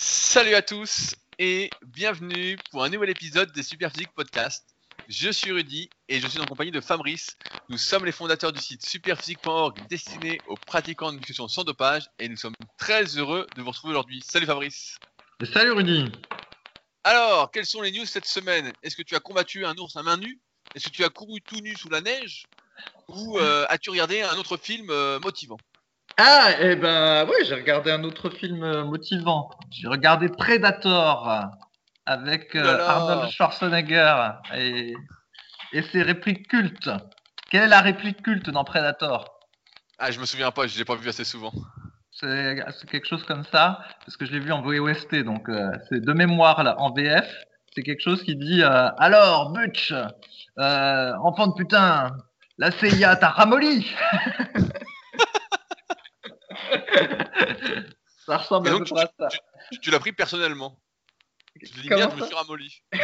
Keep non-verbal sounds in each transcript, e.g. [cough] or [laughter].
Salut à tous et bienvenue pour un nouvel épisode des Superphysique Podcast. Je suis Rudy et je suis en compagnie de Fabrice. Nous sommes les fondateurs du site superphysique.org destiné aux pratiquants de nutrition sans dopage et nous sommes très heureux de vous retrouver aujourd'hui. Salut Fabrice. Salut Rudy. Alors, quelles sont les news cette semaine? Est-ce que tu as combattu un ours à main nue? Est-ce que tu as couru tout nu sous la neige? Ou euh, as-tu regardé un autre film euh, motivant? Ah, eh ben oui, j'ai regardé un autre film euh, motivant. J'ai regardé Predator avec euh. Arnold Schwarzenegger et, et ses répliques cultes. Quelle est la réplique culte dans Predator? Ah, je me souviens pas, je l'ai pas vu assez souvent. C'est quelque chose comme ça, parce que je l'ai vu en VOST, donc euh, c'est de mémoire là, en VF. C'est quelque chose qui dit euh, Alors, Butch, enfant de putain, la CIA t'a ramolli [laughs] [laughs] Ça ressemble Et à donc, peu tu, à ça. tu- l'as pris personnellement. Tu te dis Comment je me suis ramolli. [laughs]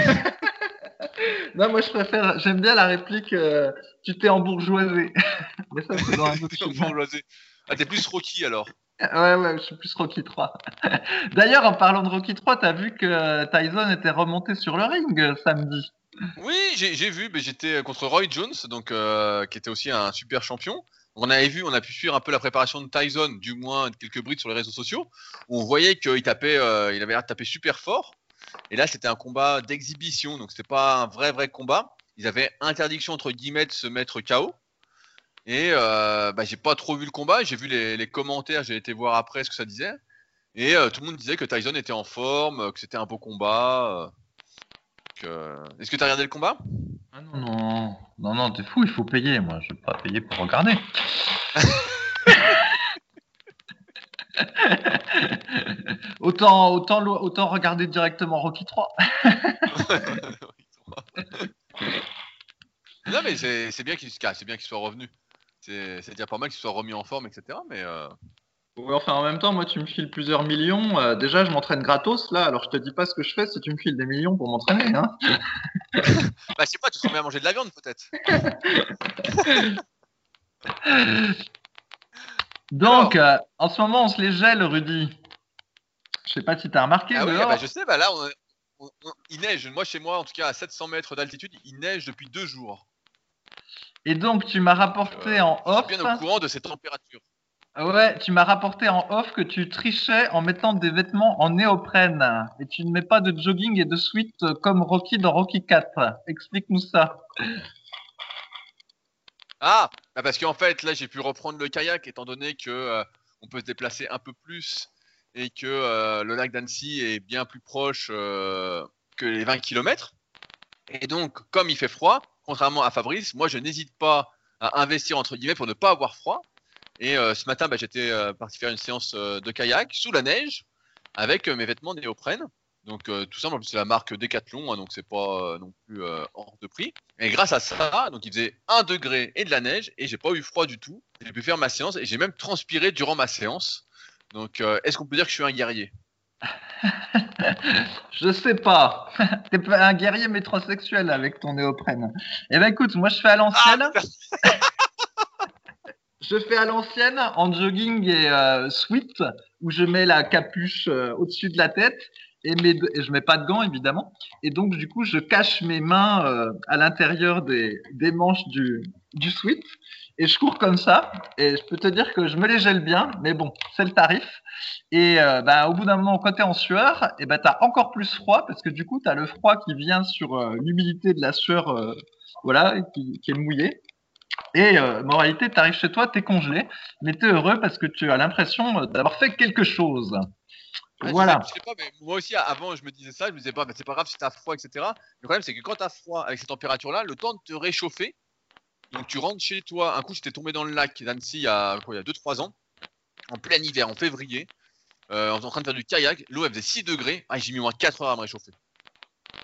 Non, moi je préfère, j'aime bien la réplique euh, Tu t'es embourgeoisé. [laughs] Mais ça, c'est dans un autre film. Bourgeoisie. Ah, t'es plus Rocky alors. Ouais, ouais, je suis plus Rocky 3. D'ailleurs, en parlant de Rocky 3, t'as vu que Tyson était remonté sur le ring euh, samedi. Oui, j'ai j'ai vu, mais j'étais contre Roy Jones, donc euh, qui était aussi un super champion. On avait vu, on a pu suivre un peu la préparation de Tyson, du moins quelques brides sur les réseaux sociaux, où on voyait qu'il tapait, euh, avait l'air de taper super fort. Et là, c'était un combat d'exhibition, donc c'était pas un vrai vrai combat. Ils avaient interdiction entre guillemets de se mettre KO. Et euh, bah, j'ai pas trop vu le combat, j'ai vu les, les commentaires, j'ai été voir après ce que ça disait. Et euh, tout le monde disait que Tyson était en forme, euh, que c'était un beau combat. Euh. Donc, euh, Est-ce que tu as regardé le combat? Ah non, non, non, non, t'es fou, il faut payer. Moi, je vais pas payer pour regarder. [laughs] autant, autant, autant regarder directement Rocky 3. [laughs] Non, mais c'est c'est bien qu'il c'est bien qu'il soit revenu. C'est c'est déjà pas mal qu'il soit remis en forme, etc. Mais euh, Ouais, enfin, en même temps, moi, tu me files plusieurs millions. euh, déjà, je m'entraîne gratos, là. Alors, je te dis pas ce que je fais si tu me files des millions pour m'entraîner, hein. [laughs] bah, je sais pas, tu te à manger de la viande peut-être. [laughs] Donc, euh, en ce moment, on se les gèle, Rudy. Je sais pas si t'as remarqué, Ah oui, dehors. bah, je sais, bah là, on, on- on- il neige. Moi, chez moi, en tout cas, à 700 mètres d'altitude, il neige depuis deux jours. Et donc, tu m'as rapporté Euh, en Je off. suis bien au courant de ces températures. Ouais, tu m'as rapporté en off que tu trichais en mettant des vêtements en néoprène. Et tu ne mets pas de jogging et de euh, comme Rocky dans Rocky 4. Explique-nous ça. Ah, bah parce qu'en fait, là, j'ai pu reprendre le kayak étant donné que euh, on peut se déplacer un peu plus et que euh, le lac d'Annecy est bien plus proche euh, que les 20 km. Et donc, comme il fait froid, contrairement à Fabrice, moi, je n'hésite pas à investir entre guillemets pour ne pas avoir froid. Et euh, ce matin, bah, j'étais euh, parti faire une séance euh, de kayak sous la neige avec mes vêtements néoprène. Donc euh, tout simple, en plus, c'est la marque Decathlon, hein, donc c'est pas euh, non plus euh, hors de prix. Et grâce à ça, donc il faisait 1 degré et de la neige, et j'ai pas eu froid du tout. J'ai pu faire ma séance, et j'ai même transpiré durant ma séance. Donc est-ce qu'on peut dire que je suis un guerrier? [laughs] Je sais pas. [laughs] T'es pas un guerrier métrosexuel avec ton néoprène. Eh ben écoute, moi je fais à l'ancienne. [laughs] Je fais à l'ancienne en jogging et euh, sweat où je mets la capuche euh, au-dessus de la tête et, mes, et je mets pas de gants évidemment. Et donc du coup je cache mes mains euh, à l'intérieur des, des manches du, du sweat et je cours comme ça. Et je peux te dire que je me les gèle bien, mais bon, c'est le tarif. Et euh, bah, au bout d'un moment, quand tu es en sueur, et ben t'as encore plus froid parce que du coup tu as le froid qui vient sur euh, l'humidité de la sueur, euh, voilà, qui est mouillée. Et euh, moralité, tu arrives chez toi, tu es congelé, mais tu es heureux parce que tu as l'impression euh, d'avoir fait quelque chose. Voilà. sais- Je sais pas, mais moi aussi avant je me disais ça, je me disais pas, bah, c'est pas grave si t'as froid, etc. Le problème c'est que quand t'as froid avec ces températures-là, le temps de te réchauffer, donc tu rentres chez toi. Un coup j'étais tombé dans le lac d'Annecy il y a quoi, il y a 2-3 ans, en plein hiver, en février, euh, en train de faire du kayak. L'eau elle faisait 6 degrés, ah, j'ai mis moins 4 heures à me réchauffer.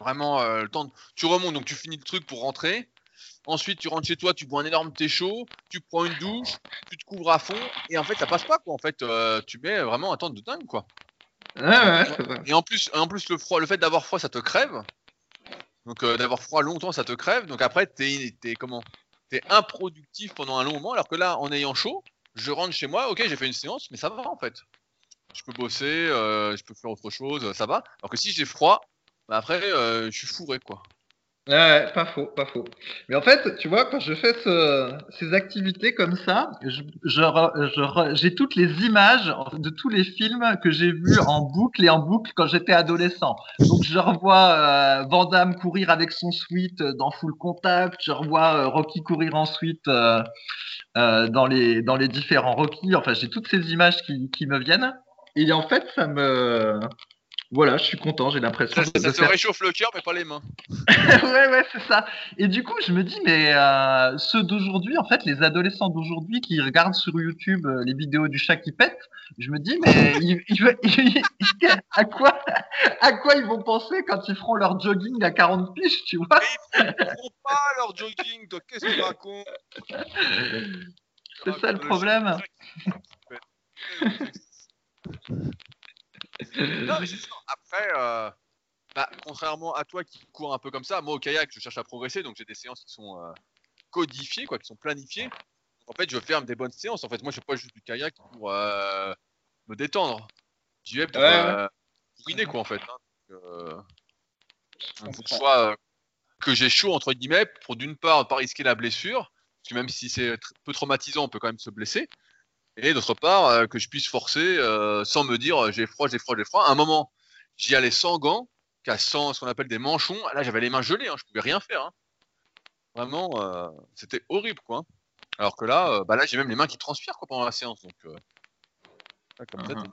Vraiment euh, le temps. de- Tu remontes donc tu finis le truc pour rentrer. Ensuite, tu rentres chez toi, tu bois un énorme thé chaud, tu prends une douche, tu te couvres à fond, et en fait, ça passe pas quoi. En fait, euh, tu mets vraiment un temps de dingue quoi. Ouais. Et en plus, en plus le froid, le fait d'avoir froid, ça te crève. Donc euh, d'avoir froid longtemps, ça te crève. Donc après, t'es, t'es comment? T'es improductif pendant un long moment. Alors que là, en ayant chaud, je rentre chez moi. Ok, j'ai fait une séance, mais ça va en fait. je peux bosser, euh, je peux faire autre chose, ça va. Alors que si j'ai froid, bah après, je suis fourré, quoi. Ouais, pas faux, pas faux. Mais en fait, tu vois, quand je fais ce- ces activités comme ça, je, je je j'ai toutes les images de tous les films que j'ai vus en boucle et en boucle quand j'étais adolescent. Donc, je revois euh, courir avec son sweat dans Full Contact, je revois euh, Rocky courir ensuite euh, euh, dans les dans les différents Rocky. Enfin, j'ai toutes ces images qui, qui me viennent. Et en fait, ça me voilà, je suis content. J'ai l'impression Ça, de ça se faire réchauffe le cœur, mais pas les mains. [laughs] ouais, ouais, c'est ça. Et du coup, je me dis, mais euh, ceux d'aujourd'hui, en fait, les adolescents d'aujourd'hui qui regardent sur YouTube euh, les vidéos du chat qui pète, je me dis, mais [laughs] ils- ils- ils- à quoi, à quoi ils vont penser quand ils feront leur jogging à 40 piges, tu vois? Ils font pas leur jogging, toi, qu'est-ce que tu racontes? C'est ça le problème. Non, mais c'est. Après, euh, bah, contrairement à toi qui cours un peu comme ça, moi au kayak, je cherche à progresser, donc j'ai des séances qui sont euh, codifiées, quoi, qui sont planifiées. En fait, je ferme des bonnes séances. En fait, moi, je fais pas juste du kayak pour euh, me détendre. J'y vais pour Ouais, quoi, en fait. hein. Donc, donc, faut que, je sois, que j'ai chaud, entre guillemets, pour d'une part, pas risquer la blessure, parce que même si c'est peu traumatisant, on peut quand même se blesser. Et d'autre part, euh, que je puisse forcer euh, sans me dire euh, j'ai froid, j'ai froid, j'ai froid. À un moment, j'y allais sans gants, qu'à sans ce qu'on appelle des manchons. Là, j'avais les mains gelées, hein, je pouvais rien faire. hein. Vraiment, euh, c'était horrible, quoi. Alors que là, bah là, j'ai même les mains qui transpirent quoi, pendant la séance. Donc, là, comme ça, Mhm.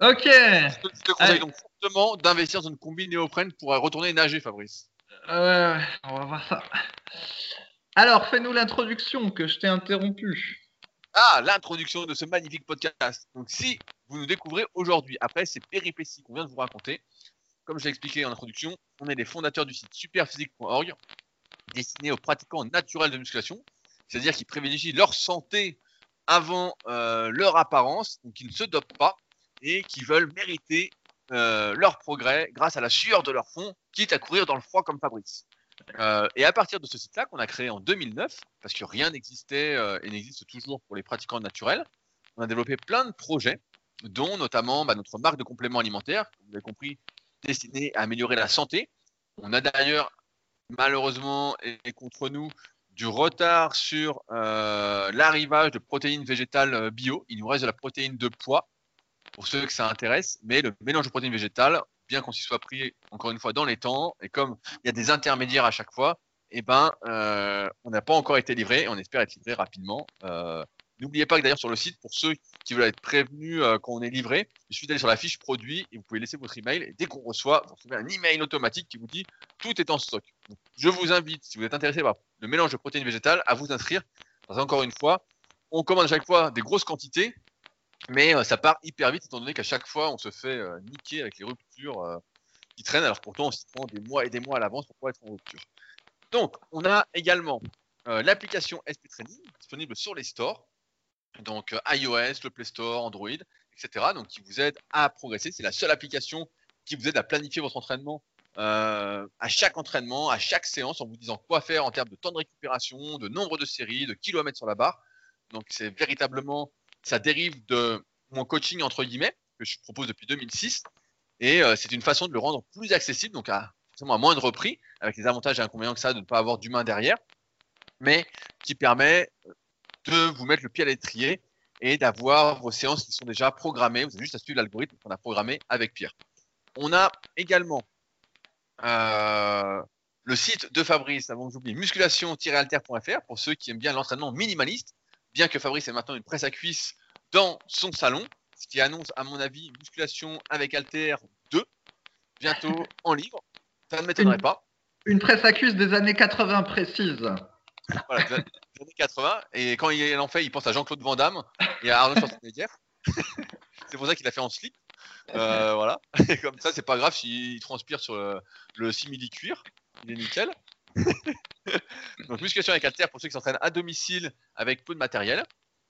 Ok. je te, conseille Allez. donc fortement d'investir dans une combi néoprène pour retourner nager, Fabrice. Ouais, ouais, on va voir ça. Alors, fais-nous l'introduction que je t'ai interrompu. Ah, l'introduction de ce magnifique podcast. Donc, si vous nous découvrez aujourd'hui, après ces péripéties qu'on vient de vous raconter, comme je l'ai expliqué en introduction, on est les fondateurs du site superphysique.org, destiné aux pratiquants naturels de musculation, c'est-à-dire qui privilégient leur santé avant euh, leur apparence, donc qui ne se dopent pas et qui veulent mériter euh, leur progrès grâce à la sueur de leur fond, quitte à courir dans le froid comme Fabrice. Euh, et à partir de ce site-là qu'on a créé en 2009, parce que rien n'existait euh, et n'existe toujours pour les pratiquants naturels, on a développé plein de projets, dont notamment bah, notre marque de compléments alimentaires, vous avez compris, destinée à améliorer la santé. On a d'ailleurs malheureusement et, contre nous du retard sur euh, l'arrivage de protéines végétales bio. Il nous reste de la protéine de poids pour ceux que ça intéresse, mais le mélange de protéines végétales, bien qu'on s'y soit pris encore une fois dans les temps, et comme il y a des intermédiaires à chaque fois, eh ben, euh, on n'a pas encore été livré et on espère être livré rapidement. Euh, N'oubliez pas que d'ailleurs sur le site, pour ceux qui veulent être prévenus euh, quand on est livré, il suffit d'aller sur la fiche produit et vous pouvez laisser votre email. Et dès qu'on reçoit, vous recevez un email automatique qui vous dit tout est en stock. Je vous invite, si vous êtes intéressé par le mélange de protéines végétales, à vous inscrire. Parce qu'encore une fois, on commande à chaque fois des grosses quantités, mais euh, ça part hyper vite étant donné qu'à chaque fois, on se fait euh, niquer avec les ruptures euh, qui traînent. Alors pourtant, on s'y prend des mois et des mois à l'avance pour pas être en rupture. Donc, on a également l'application SP Training disponible sur les stores, donc iOS, le Play Store, Android, etc. Donc, qui vous aide à progresser. C'est la seule application qui vous aide à planifier votre entraînement à chaque entraînement, à chaque séance, en vous disant quoi faire en termes de temps de récupération, de nombre de séries, de kilomètres sur la barre. Donc, c'est véritablement, ça dérive de mon coaching entre guillemets que je propose depuis 2006, et euh, c'est une façon de le rendre plus accessible, donc à à moindre prix, avec les avantages et inconvénients que ça de ne pas avoir d'humain derrière, mais qui permet de vous mettre le pied à l'étrier et d'avoir vos séances qui sont déjà programmées. Vous avez juste à suivre l'algorithme qu'on a programmé avec Pierre. On a également euh, le site de Fabrice, avant que j'oublie, musculation-alter.fr pour ceux qui aiment bien l'entraînement minimaliste, bien que Fabrice ait maintenant une presse à cuisse dans son salon, ce qui annonce à mon avis musculation avec alter 2, bientôt en livre. Ça ne m'étonnerait pas. Une presse à cuisse des années 80 précise. Voilà, des années 80. Et quand il en fait, il pense à Jean-Claude Van Damme et à Arnold Schwarzenegger. [laughs] c'est pour ça qu'il a fait en slip. Euh, voilà. Et [laughs] comme ça, c'est pas grave s'il transpire sur le, le simili-cuir. Il est nickel. [laughs] Donc, musculation avec haltère pour ceux qui s'entraînent à domicile avec peu de matériel.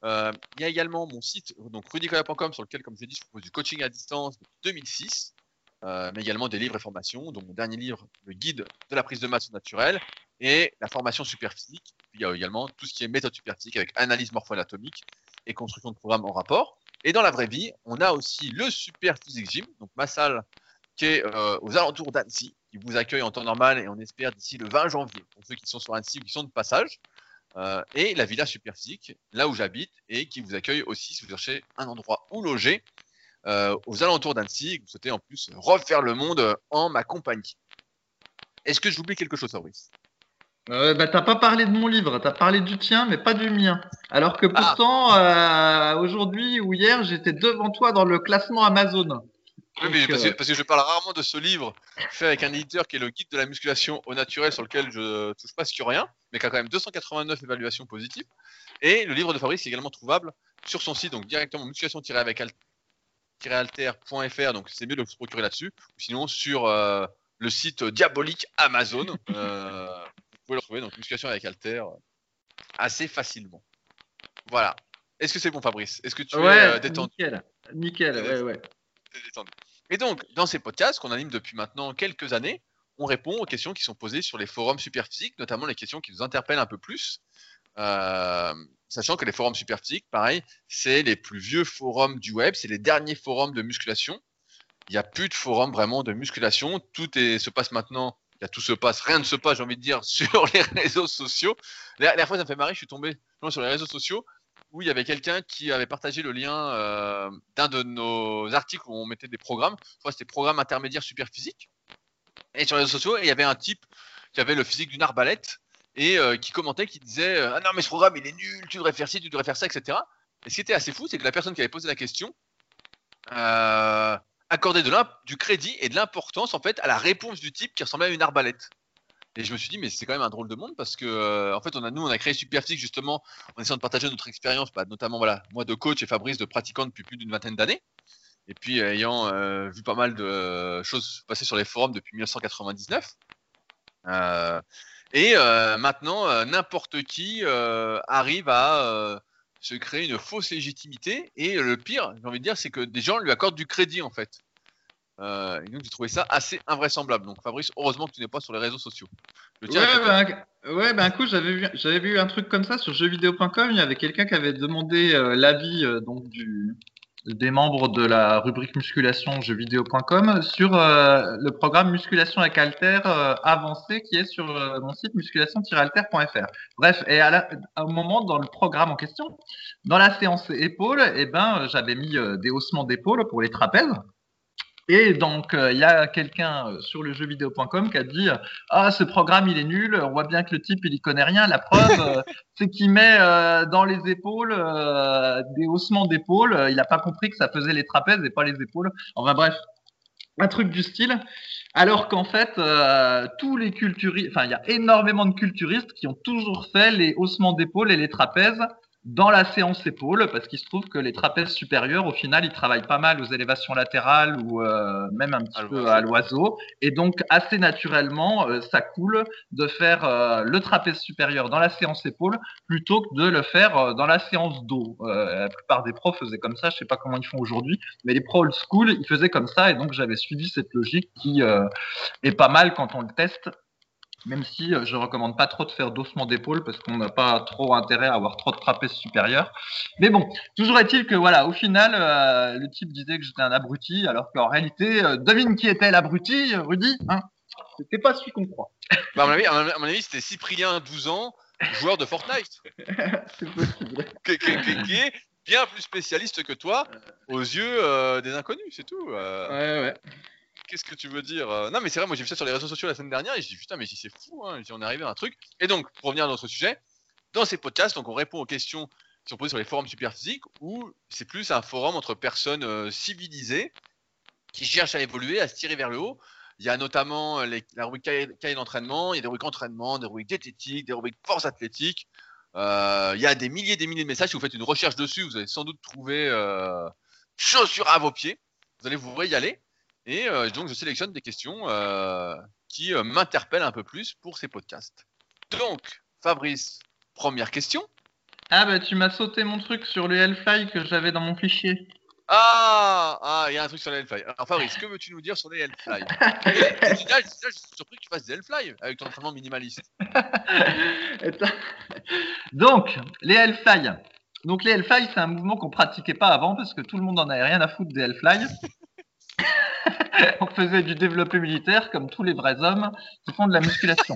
Euh, il y a également mon site, donc rudicoya.com, sur lequel, comme je l'ai dit, je propose du coaching à distance depuis 2006. Euh, mais également des livres et formations, dont mon dernier livre, le guide de la prise de masse naturelle, et la formation super physique. Puis il y a également tout ce qui est méthode super physique avec analyse morpho-anatomique et construction de programmes en rapport. Et dans la vraie vie, on a aussi le Super Physique Gym, donc ma salle qui est euh, aux alentours d'Annecy, qui vous accueille en temps normal et on espère d'ici le 20 janvier pour ceux qui sont sur Annecy ou qui sont de passage. Euh, et la Villa Super Physique, là où j'habite, et qui vous accueille aussi si vous cherchez un endroit où loger euh, aux alentours d'Annecy et que vous souhaitez en plus refaire le monde en ma compagnie. Est-ce que j'oublie quelque chose, Fabrice? Euh, bah, t'as pas parlé de mon livre, t'as parlé du tien, mais pas du mien. Alors que pourtant, euh, aujourd'hui ou hier, j'étais devant toi dans le classement Amazon. Oui, mais parce, que, parce, que, je parle rarement de ce livre fait avec un éditeur qui est le guide de la musculation au naturel sur lequel je touche presque rien, mais qui a quand même 289 évaluations positives. Et le livre de Fabrice est également trouvable sur son site, donc directement musculation-avec-alter.fr, donc c'est mieux de se procurer là-dessus, ou sinon sur euh, le site diabolique Amazon. Euh, vous pouvez le retrouver, donc musculation avec Alter, euh, assez facilement. Voilà. Est-ce que c'est bon, Fabrice? Est-ce que tu ouais, es euh, détendu? Nickel, nickel, ouais, ouais. Détendu. Et donc, dans ces podcasts qu'on anime depuis maintenant quelques années, on répond aux questions qui sont posées sur les forums superphysiques, notamment les questions qui nous interpellent un peu plus. Euh, sachant que les forums superphysiques, pareil, c'est les plus vieux forums du web, c'est les derniers forums de musculation. Il n'y a plus de forums vraiment de musculation. Tout se passe maintenant. Il y a tout se passe, rien ne se passe, j'ai envie de dire, [laughs] sur les réseaux sociaux. La dernière fois, ça me fait marrer, je suis tombé sur les réseaux sociaux où il y avait quelqu'un qui avait partagé le lien euh, d'un de nos articles où on mettait des programmes. Que c'était programme intermédiaire super physique. Et sur les réseaux sociaux, il y avait un type qui avait le physique d'une arbalète et euh, qui commentait, qui disait Ah non, mais ce programme il est nul, tu devrais faire ci, tu devrais faire ça, etc. Et ce qui était assez fou, c'est que la personne qui avait posé la question euh, accordait du crédit et de l'importance en fait à la réponse du type qui ressemblait à une arbalète. Et je me suis dit, mais c'est quand même un drôle de monde parce que, euh, en fait, on a, nous, on a créé Superphysique justement en essayant de partager notre expérience, bah, notamment, voilà, moi de coach et Fabrice de pratiquant depuis plus d'une vingtaine d'années. Et puis, euh, ayant euh, vu pas mal de choses passer sur les forums depuis 1999. et maintenant, n'importe qui arrive à se créer une fausse légitimité. Et le pire, j'ai envie de dire, c'est que des gens lui accordent du crédit, en fait. Euh, et donc j'ai trouvé ça assez invraisemblable. Donc Fabrice, heureusement que tu n'es pas sur les réseaux sociaux. ouais, ben, ouais, ben un coup j'avais vu, j'avais vu un truc comme ça sur jeuxvideo.com. Il y avait quelqu'un qui avait demandé euh, l'avis euh, donc du des membres de la rubrique musculation jeuxvideo.com sur le programme musculation avec Alter avancé qui est sur mon site musculation-alter.fr. Bref, et à, un moment dans le programme en question, dans la séance épaules, eh ben j'avais mis des haussements d'épaule pour les trapèzes. Et donc, euh, il y a quelqu'un euh, sur le jeuxvideo.com qui a dit Ah, ce programme, il est nul. On voit bien que le type, il y connaît rien. La preuve, euh, [laughs] c'est qu'il met dans les épaules des haussements d'épaules. Il n'a pas compris que ça faisait les trapèzes et pas les épaules. Enfin, bref, un truc du style. Alors qu'en fait, tous les culturistes, enfin, il y a énormément de culturistes qui ont toujours fait les haussements d'épaules et les trapèzes dans la séance épaule, parce qu'il se trouve que les trapèzes supérieurs, au final, ils travaillent pas mal aux élévations latérales ou euh, même un petit peu à l'oiseau. Et donc, assez naturellement, euh, ça coule de faire euh, le trapèze supérieur dans la séance épaule plutôt que de le faire dans la séance dos. la plupart des pros faisaient comme ça, je sais pas comment ils font aujourd'hui, mais les pros old school, ils faisaient comme ça, et donc j'avais suivi cette logique qui est pas mal quand on le teste même si euh, je recommande pas trop de faire d'ossement d'épaule parce qu'on n'a pas trop intérêt à avoir trop de trapèzes supérieurs. Mais bon, toujours est-il que voilà, au final, euh, le type disait que j'étais un abruti, alors qu'en réalité, euh, devine qui était l'abruti, Rudy hein? C'était pas celui qu'on croit. Bah, à, mon avis, à mon avis, c'était Cyprien, 12 ans, joueur de Fortnite. [laughs] C'est possible. qui, est bien plus spécialiste que toi aux yeux des inconnus, c'est tout. Ouais, ouais qu'est-ce que tu veux dire euh Non, mais c'est vrai, moi j'ai vu ça sur les réseaux sociaux la semaine dernière et je dis putain, mais c'est fou, hein, on est arrivé à un truc. Et donc, pour revenir à notre sujet, dans ces podcasts, donc on répond aux questions qui sont posées sur les forums superphysiques où c'est plus un forum entre personnes euh, civilisées qui cherchent à évoluer, à se tirer vers le haut. Il y a notamment euh, la rubrique cahier d'entraînement, il y a des rubriques entraînement, des rubriques diététiques, des rubriques force athlétique. il y a des milliers et des milliers de messages. Si vous faites une recherche dessus, vous allez sans doute trouver chaussures à vos pieds. Vous allez vous y aller. Et euh, donc, je sélectionne des questions euh, qui euh, m'interpellent un peu plus pour ces podcasts. Donc, Fabrice, première question. Ah, bah, tu m'as sauté mon truc sur le Hellfly que j'avais dans mon fichier. Ah, ah, il y a un truc sur les Hellfly. Alors, Fabrice, que veux-tu nous dire sur les Hellfly? [laughs] Je suis surpris que tu fasses des Hellfly avec ton entraînement minimaliste. [laughs] Donc, les Hellfly. Donc les Hellfly, c'est un mouvement qu'on pratiquait pas avant parce que tout le monde en avait rien à foutre des Hellfly. [laughs] on faisait du développé militaire comme tous les vrais hommes qui font de la musculation.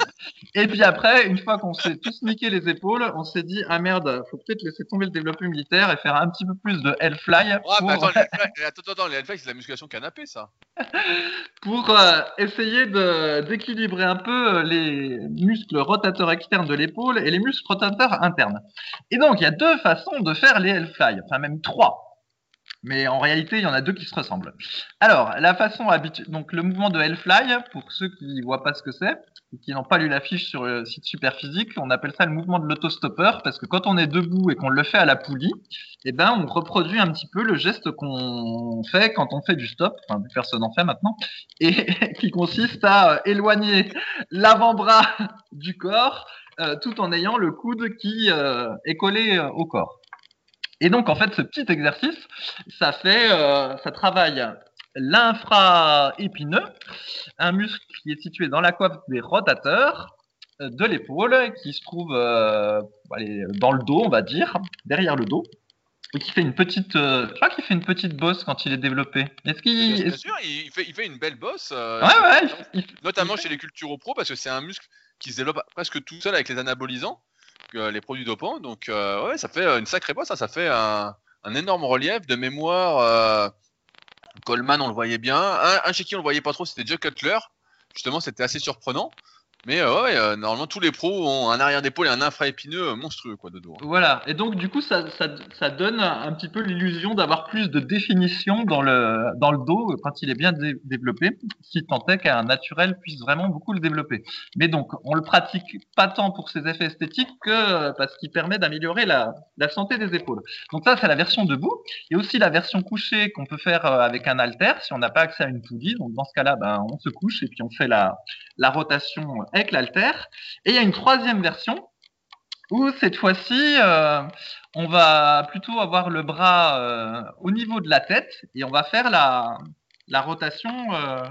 Et puis après, une fois qu'on s'est tous niqué les épaules, on s'est dit ah merde, faut peut-être laisser tomber le développé militaire et faire un petit peu plus de Hellfly. Oh, pour... [laughs] attends, attends, attends, les Hellfly, c'est de la musculation canapé, ça. pour euh, essayer d'équilibrer un peu euh, les muscles rotateurs externes de l'épaule et les muscles rotateurs internes. Et donc, il y a deux façons de faire les Hellfly, enfin même trois. Mais en réalité, il y en a deux qui se ressemblent. Alors, la façon habituelle, donc le mouvement de Hellfly, pour ceux qui voient pas ce que c'est, qui n'ont pas lu la fiche sur le site Superphysique, on appelle ça le mouvement de l'autostoppeur, parce que quand on est debout et qu'on le fait à la poulie, eh ben, on reproduit un petit peu le geste qu'on fait quand on fait du stop, enfin, personne n'en fait maintenant, et [laughs] qui consiste à euh, éloigner l'avant-bras [laughs] du corps, euh, tout en ayant le coude qui euh, est collé au corps. Et donc, en fait, ce petit exercice, ça fait, euh, ça travaille l'infra-épineux, un muscle qui est situé dans la coiffe des rotateurs euh, de l'épaule, qui se trouve euh, dans le dos, on va dire, derrière le dos, et qui fait une petite, je crois qu'il fait une petite bosse quand il est développé. Est-ce qu'il, bien, sûr, il fait, il fait, une belle bosse. ouais, ouais. Notamment chez les cultures pro, parce que c'est un muscle qui se développe presque tout seul avec les anabolisants les produits dopants. Donc, euh, ouais, ça fait une sacrée bosse. Ça, ça fait un, énorme relief de mémoire. Euh, Coleman, on le voyait bien. Un, qui on le voyait pas trop, c'était Joe Cutler. Justement, c'était assez surprenant. Mais euh, euh, normalement tous les pros ont un arrière d'épaule et un infra-épineux euh, monstrueux quoi de dos. Hein. Voilà, et donc du coup ça, ça, ça donne un petit peu l'illusion d'avoir plus de définition dans le, dans le dos quand il est bien développé, si tant est qu'un naturel puisse vraiment beaucoup le développer. Mais donc on le pratique pas tant pour ses effets esthétiques que parce qu'il permet d'améliorer la, la santé des épaules. Donc ça c'est la version debout. Et aussi la version couchée qu'on peut faire avec un halter si on n'a pas accès à une poulie. Donc dans ce cas-là, ben, on se couche et puis on fait la, la rotation avec l'alter. Et il y a une troisième version où cette fois-ci, euh, on va plutôt avoir le bras euh, au niveau de la tête et on va faire la, la rotation euh,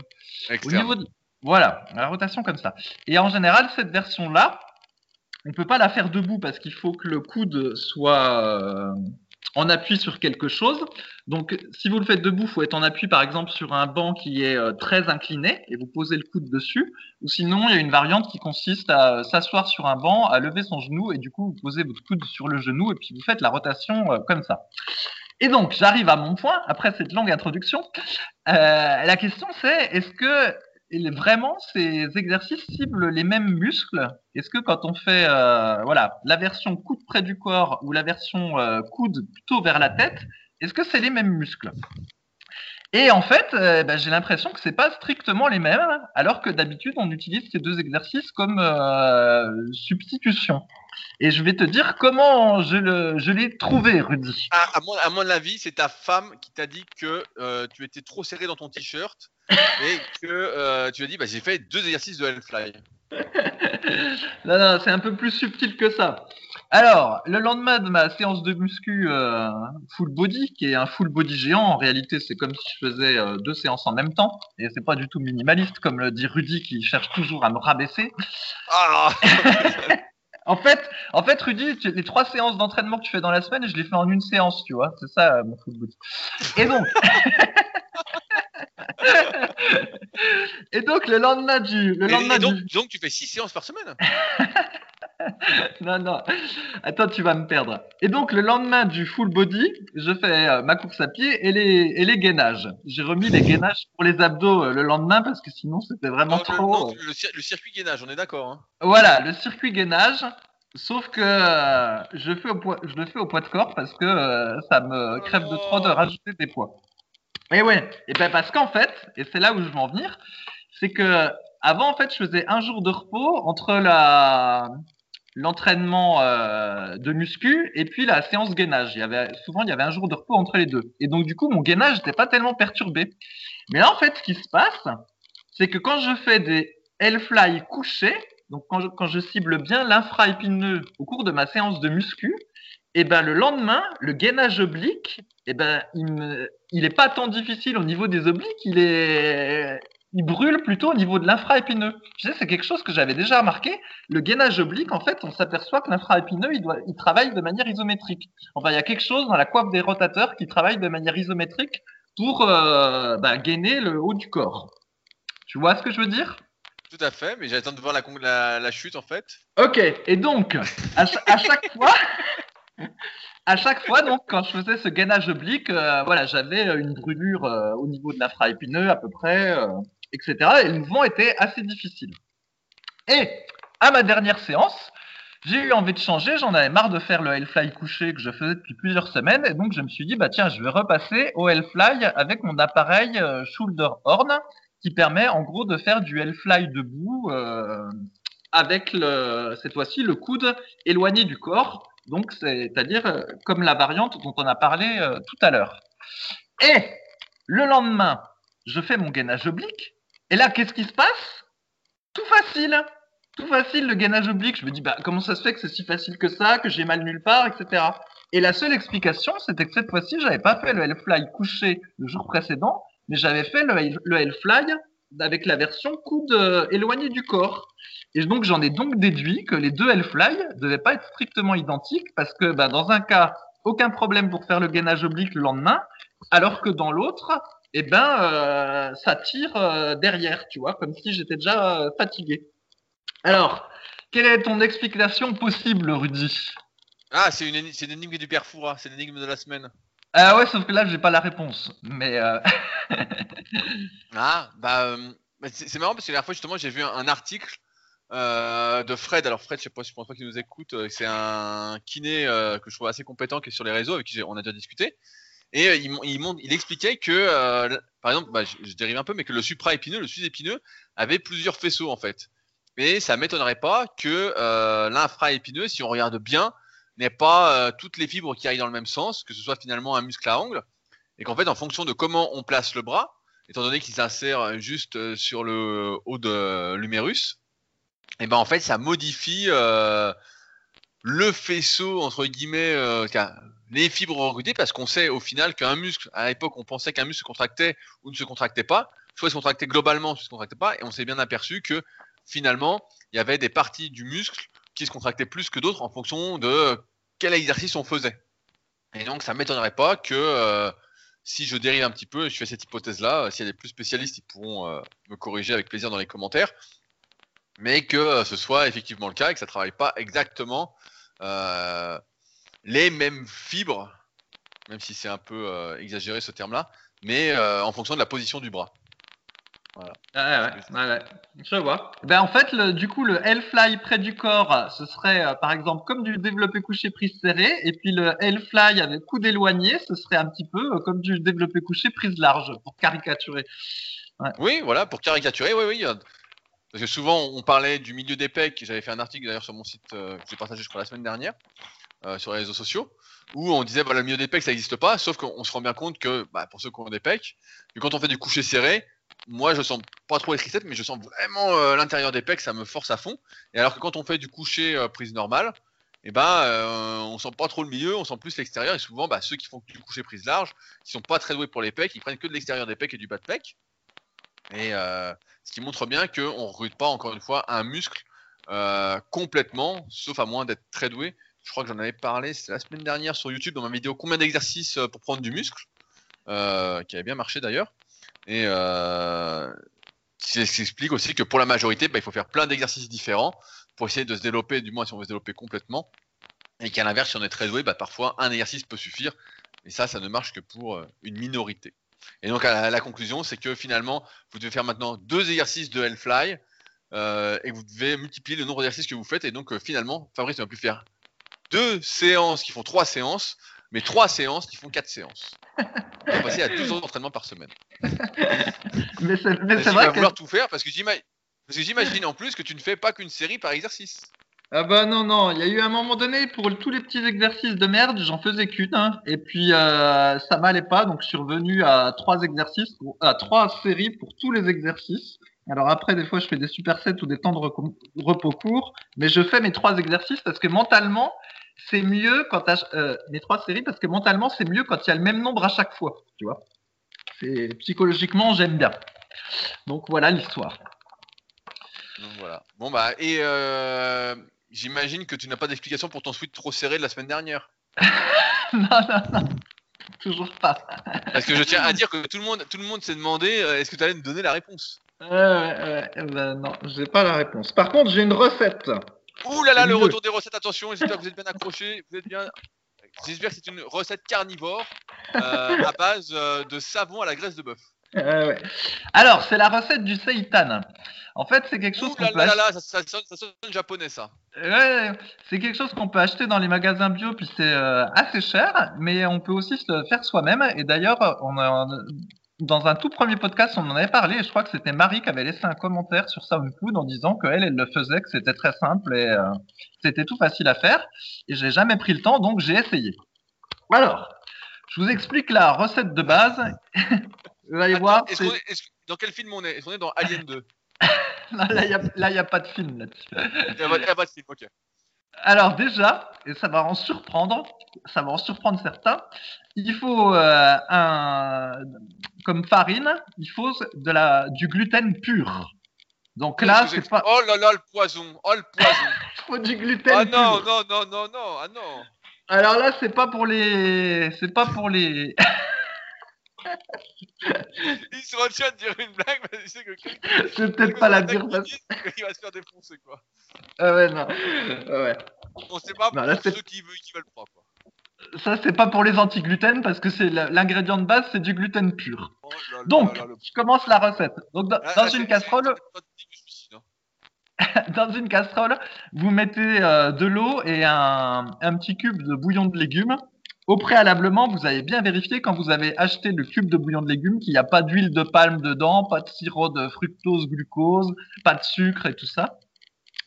au niveau de... Voilà, la rotation comme ça. Et en général, cette version-là, on ne peut pas la faire debout parce qu'il faut que le coude soit en appui sur quelque chose. Donc, si vous le faites debout, il faut être en appui, par exemple, sur un banc qui est euh, très incliné et vous posez le coude dessus. Ou sinon, il y a une variante qui consiste à s'asseoir sur un banc, à lever son genou et du coup, vous posez votre coude sur le genou et puis vous faites la rotation euh, comme ça. Et donc, j'arrive à mon point après cette longue introduction. Euh, la question, c'est est-ce que et vraiment, ces exercices ciblent les mêmes muscles. Est-ce que quand on fait euh, voilà, la version coude près du corps ou la version euh, coude plutôt vers la tête, est-ce que c'est les mêmes muscles? Et en fait, euh, ben, j'ai l'impression que c'est pas strictement les mêmes, alors que d'habitude on utilise ces deux exercices comme substitution. Et je vais te dire comment je, l'ai trouvé, Rudy. Ah, à, à mon avis, c'est ta femme qui t'a dit que tu étais trop serré dans ton t-shirt [laughs] et que euh, tu as dit bah, j'ai fait deux exercices de Hellfly. [laughs] non, non, c'est un peu plus subtil que ça. Alors, le lendemain de ma séance de muscu euh, full body, qui est un full body géant, en réalité, c'est comme si je faisais euh, deux séances en même temps, et c'est pas du tout minimaliste, comme le dit Rudy, qui cherche toujours à me rabaisser. Ah [laughs] en fait, en fait, Rudy, les trois séances d'entraînement que tu fais dans la semaine, je les fais en une séance, tu vois. C'est ça, mon full body. Et donc. [laughs] et donc le lendemain du. Le lendemain et, donc, donc, tu fais 6 séances par semaine [laughs] [laughs] Non, non. Attends, tu vas me perdre. Et donc le lendemain du full body, je fais euh, ma course à pied et les, et les gainages. J'ai remis les gainages pour les abdos euh, le lendemain parce que sinon c'était vraiment trop. Le, le, circuit gainage, on est d'accord. Hein. Voilà, le circuit gainage. Sauf que euh, je, fais au poids, je le fais au poids de corps parce que ça me crève de trop de rajouter des poids. Et ouais, et ben parce qu'en fait, et c'est là où je veux en venir, c'est que avant en fait, je faisais un jour de repos entre la l'entraînement euh, de muscu et puis la séance gainage. Il y avait souvent il y avait un jour de repos entre les deux. Et donc du coup, mon gainage n'était pas tellement perturbé. Mais là en fait, ce qui se passe, c'est que quand je fais des L-fly couchés, donc quand je, cible bien l'infra-épineux au cours de ma séance de muscu, et ben le lendemain, le gainage oblique, et ben il me, il est pas tant difficile au niveau des obliques, il est, il brûle plutôt au niveau de l'infraépineux. Tu sais, c'est quelque chose que j'avais déjà remarqué. Le gainage oblique, en fait, on s'aperçoit que l'infraépineux, il, doit, il travaille de manière isométrique. Enfin, il y a quelque chose dans la coiffe des rotateurs qui travaille de manière isométrique pour euh, bah, gainer le haut du corps. Tu vois ce que je veux dire? Tout à fait, mais j'attends de voir la, la, la, chute en fait. Ok, et donc, à, à chaque [laughs] fois, à chaque fois, donc, quand je faisais ce gainage oblique, euh, voilà, j'avais une brûlure euh, au niveau de l'infraépineux à peu près, euh, etc. Et le mouvement était assez difficile. Et à ma dernière séance, j'ai eu envie de changer, j'en avais marre de faire le Hellfly couché que je faisais depuis plusieurs semaines, et donc je me suis dit, bah tiens, je vais repasser au Hellfly avec mon appareil Shoulder Horn, qui permet en gros de faire du Hellfly debout avec le, cette fois-ci le coude éloigné du corps, donc c'est-à-dire euh, comme la variante dont on a parlé euh, tout à l'heure. Et le lendemain, je fais mon gainage oblique, et là, qu'est-ce qui se passe? Tout facile tout facile le gainage oblique. Je me dis, bah, comment ça se fait que c'est si facile que ça, que j'ai mal nulle part, etc. Et la seule explication, c'était que cette fois-ci, j'avais pas fait le Hellfly couché le jour précédent, mais j'avais fait le, le Hellfly avec la version coude euh, éloigné du corps. Et donc j'en ai donc déduit que les deux Hellfly devaient pas être strictement identiques parce que bah, dans un cas, aucun problème pour faire le gainage oblique le lendemain, alors que dans l'autre, eh ben, euh, ça tire euh, derrière, tu vois, comme si j'étais déjà euh, fatigué. Alors, quelle est ton explication possible, Rudy? Ah, c'est une, une énigme du Père Foura, c'est l'énigme de la semaine. Ah ouais, sauf que là, j'ai pas la réponse. Mais. [laughs] ah, bah, c'est marrant parce que la dernière fois, justement, j'ai vu un article euh, de Fred. Alors Fred, je sais pas, je pense pas qu'il nous écoute. C'est un kiné euh, que je trouve assez compétent qui est sur les réseaux avec qui on a déjà discuté. Et il, il, expliquait que, par exemple, bah, je, dérive un peu, mais que le supra-épineux, le sus-épineux, avait plusieurs faisceaux en fait. Mais ça m'étonnerait pas que l'infra-épineux, si on regarde bien, n'ait pas toutes les fibres qui aillent dans le même sens, que ce soit finalement un muscle à angle, et qu'en fait, en fonction de comment on place le bras, étant donné qu'il s'insère juste sur le haut de l'humérus, et ben en fait ça modifie euh, le faisceau entre guillemets euh, les fibres recrutées parce qu'on sait au final qu'un muscle à l'époque on pensait qu'un muscle se contractait ou ne se contractait pas. Soit se contractait globalement soit se contractait pas. Et on s'est bien aperçu que finalement il y avait des parties du muscle qui se contractaient plus que d'autres en fonction de quel exercice on faisait. Et donc ça m'étonnerait pas que euh, si je dérive un petit peu, je fais cette hypothèse là, s'il y a des plus spécialistes, ils pourront me corriger avec plaisir dans les commentaires. Mais que euh, ce soit effectivement le cas et que ça ne travaille pas exactement euh, les mêmes fibres, même si c'est un peu euh, exagéré ce terme-là, mais en fonction de la position du bras. Voilà. Ouais, ouais, Je vois. Ben, en fait, le, du coup, le L-fly près du corps, ce serait par exemple comme du développé couché prise serrée, et puis le L-fly avec coude éloigné, ce serait un petit peu comme du développé couché prise large, pour caricaturer. Oui, voilà, pour caricaturer, oui, oui. Parce que souvent, on parlait du milieu des pecs. J'avais fait un article d'ailleurs sur mon site euh, que j'ai partagé, je crois, la semaine dernière, euh, sur les réseaux sociaux, où on disait voilà, le milieu des pecs, ça n'existe pas. Sauf qu'on se rend bien compte que, bah, pour ceux qui ont des pecs, quand on fait du coucher serré, moi, je sens pas trop les triceps, mais je sens vraiment euh, l'intérieur des pecs, ça me force à fond. Et alors que quand on fait du coucher prise normale, et eh ben, on sent pas trop le milieu, on sent plus l'extérieur. Et souvent, bah, ceux qui font du coucher prise large, qui sont pas très doués pour les pecs, ils prennent que de l'extérieur des pecs et du bas de pec. Et euh, ce qui montre bien qu'on ne recrute pas, encore une fois, un muscle euh, complètement, sauf à moins d'être très doué. Je crois que j'en avais parlé, la semaine dernière sur YouTube dans ma vidéo Combien d'exercices euh, pour prendre du muscle qui avait bien marché d'ailleurs. Et euh, explique aussi que pour la majorité, bah, il faut faire plein d'exercices différents pour essayer de se développer, du moins si on veut se développer complètement. Et qu'à l'inverse, si on est très doué, bah, parfois un exercice peut suffire. Et ça, ça ne marche que pour une minorité. Et donc la, conclusion, c'est que finalement, vous devez faire maintenant deux exercices de Hellfly euh, et vous devez multiplier le nombre d'exercices que vous faites. Et donc euh, finalement, Fabrice ne va plus faire deux séances qui font trois séances, mais trois séances qui font quatre séances. On va passer à deux heures d'entraînement par semaine. [laughs] mais c'est vrai tu vas vouloir tout faire parce que j'imagine en plus que tu ne fais pas qu'une série par exercice. Ah bah non, non, il y a eu un moment donné, pour tous les petits exercices de merde, j'en faisais qu'une, hein, et puis euh, ça m'allait pas, donc je suis revenu à trois exercices, à trois séries pour tous les exercices. Alors après, des fois, je fais des supersets ou des temps de repos courts, mais je fais mes trois exercices parce que mentalement, c'est mieux quand tu euh, mes trois séries parce que mentalement, c'est mieux quand il y a le même nombre à chaque fois, tu vois. C'est psychologiquement, j'aime bien. Donc voilà l'histoire. Donc voilà. Bon bah et euh, j'imagine que tu n'as pas d'explication pour ton sweat trop serré de la semaine dernière. [laughs] non, non, non. Toujours pas. Parce que je tiens à dire que tout le monde, tout le monde s'est demandé euh, est-ce que tu allais me donner la réponse? Euh, euh, ben non, j'ai pas la réponse. Par contre, j'ai une recette. Ouh là là, le Mieux. retour des recettes, attention, j'espère que vous êtes bien accrochés, vous êtes bien. J'espère que c'est une recette carnivore euh, à base euh, de savon à la graisse de bœuf. Euh, ouais. Alors, c'est la recette du seitan. En fait, c'est quelque chose qu'on peut là là acheter. là, ça, ça sonne, ça sonne japonais ça. Ouais, c'est quelque chose qu'on peut acheter dans les magasins bio, puis c'est euh, assez cher, mais on peut aussi se le faire soi-même. Et d'ailleurs, on a, dans un tout premier podcast, on en avait parlé, et je crois que c'était Marie qui avait laissé un commentaire sur SoundCloud en disant qu'elle, elle le faisait, que c'était très simple et euh, c'était tout facile à faire. Et j'ai jamais pris le temps, donc j'ai essayé. Alors, je vous explique la recette de base. Vous allez Attends, voir. est-ce est- dans quel film on est? Est-ce qu'on est dans Alien 2 [laughs] Là, il n'y a, pas de film là-dessus. Il y a pas- il y a pas de film, ok. Alors déjà, et ça va en surprendre, ça va en surprendre certains, il faut euh, un, comme farine, il faut de la, du gluten pur. Donc là, c'est pas, Oh là là, le poison Oh le poison [laughs] il faut du gluten Ah pur. non, non, non, non, non, ah non Alors là, c'est pas pour les, c'est pas pour les, [laughs] Il se retient de dire une blague, mais il sait que quelqu'un je vais peut-être pas la dire parce qui dit, il va se faire défoncer quoi. ah ouais, non. Ah ouais. On sait pas Non, pour là, c'est- ceux qui veulent, qui veulent pas quoi. Ça, c'est pas pour les anti-gluten parce que c'est l'ingrédient de base, c'est du gluten pur. Oh là là Donc, là je commence la recette. Donc, dans, Ah, dans ah, une casserole, que je hein. [laughs] dans une casserole, vous mettez euh, de l'eau et un, un petit cube de bouillon de légumes. Au préalablement, vous avez bien vérifié quand vous avez acheté le cube de bouillon de légumes qu'il n'y a pas d'huile de palme dedans, pas de sirop de fructose, glucose, pas de sucre et tout ça.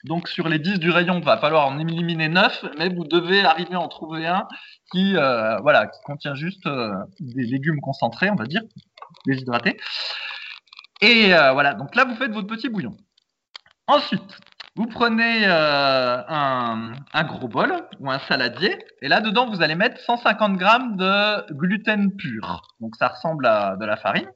Donc sur les 10 du rayon, il va falloir en éliminer 9, mais vous devez arriver à en trouver un qui, euh, voilà, contient juste euh, des légumes concentrés, on va dire, déshydratés. Et euh, voilà, donc là, vous faites votre petit bouillon. Ensuite, vous prenez euh, un, gros bol ou un saladier, et là dedans vous allez mettre 150 grammes de gluten pur. Donc ça ressemble à de la farine.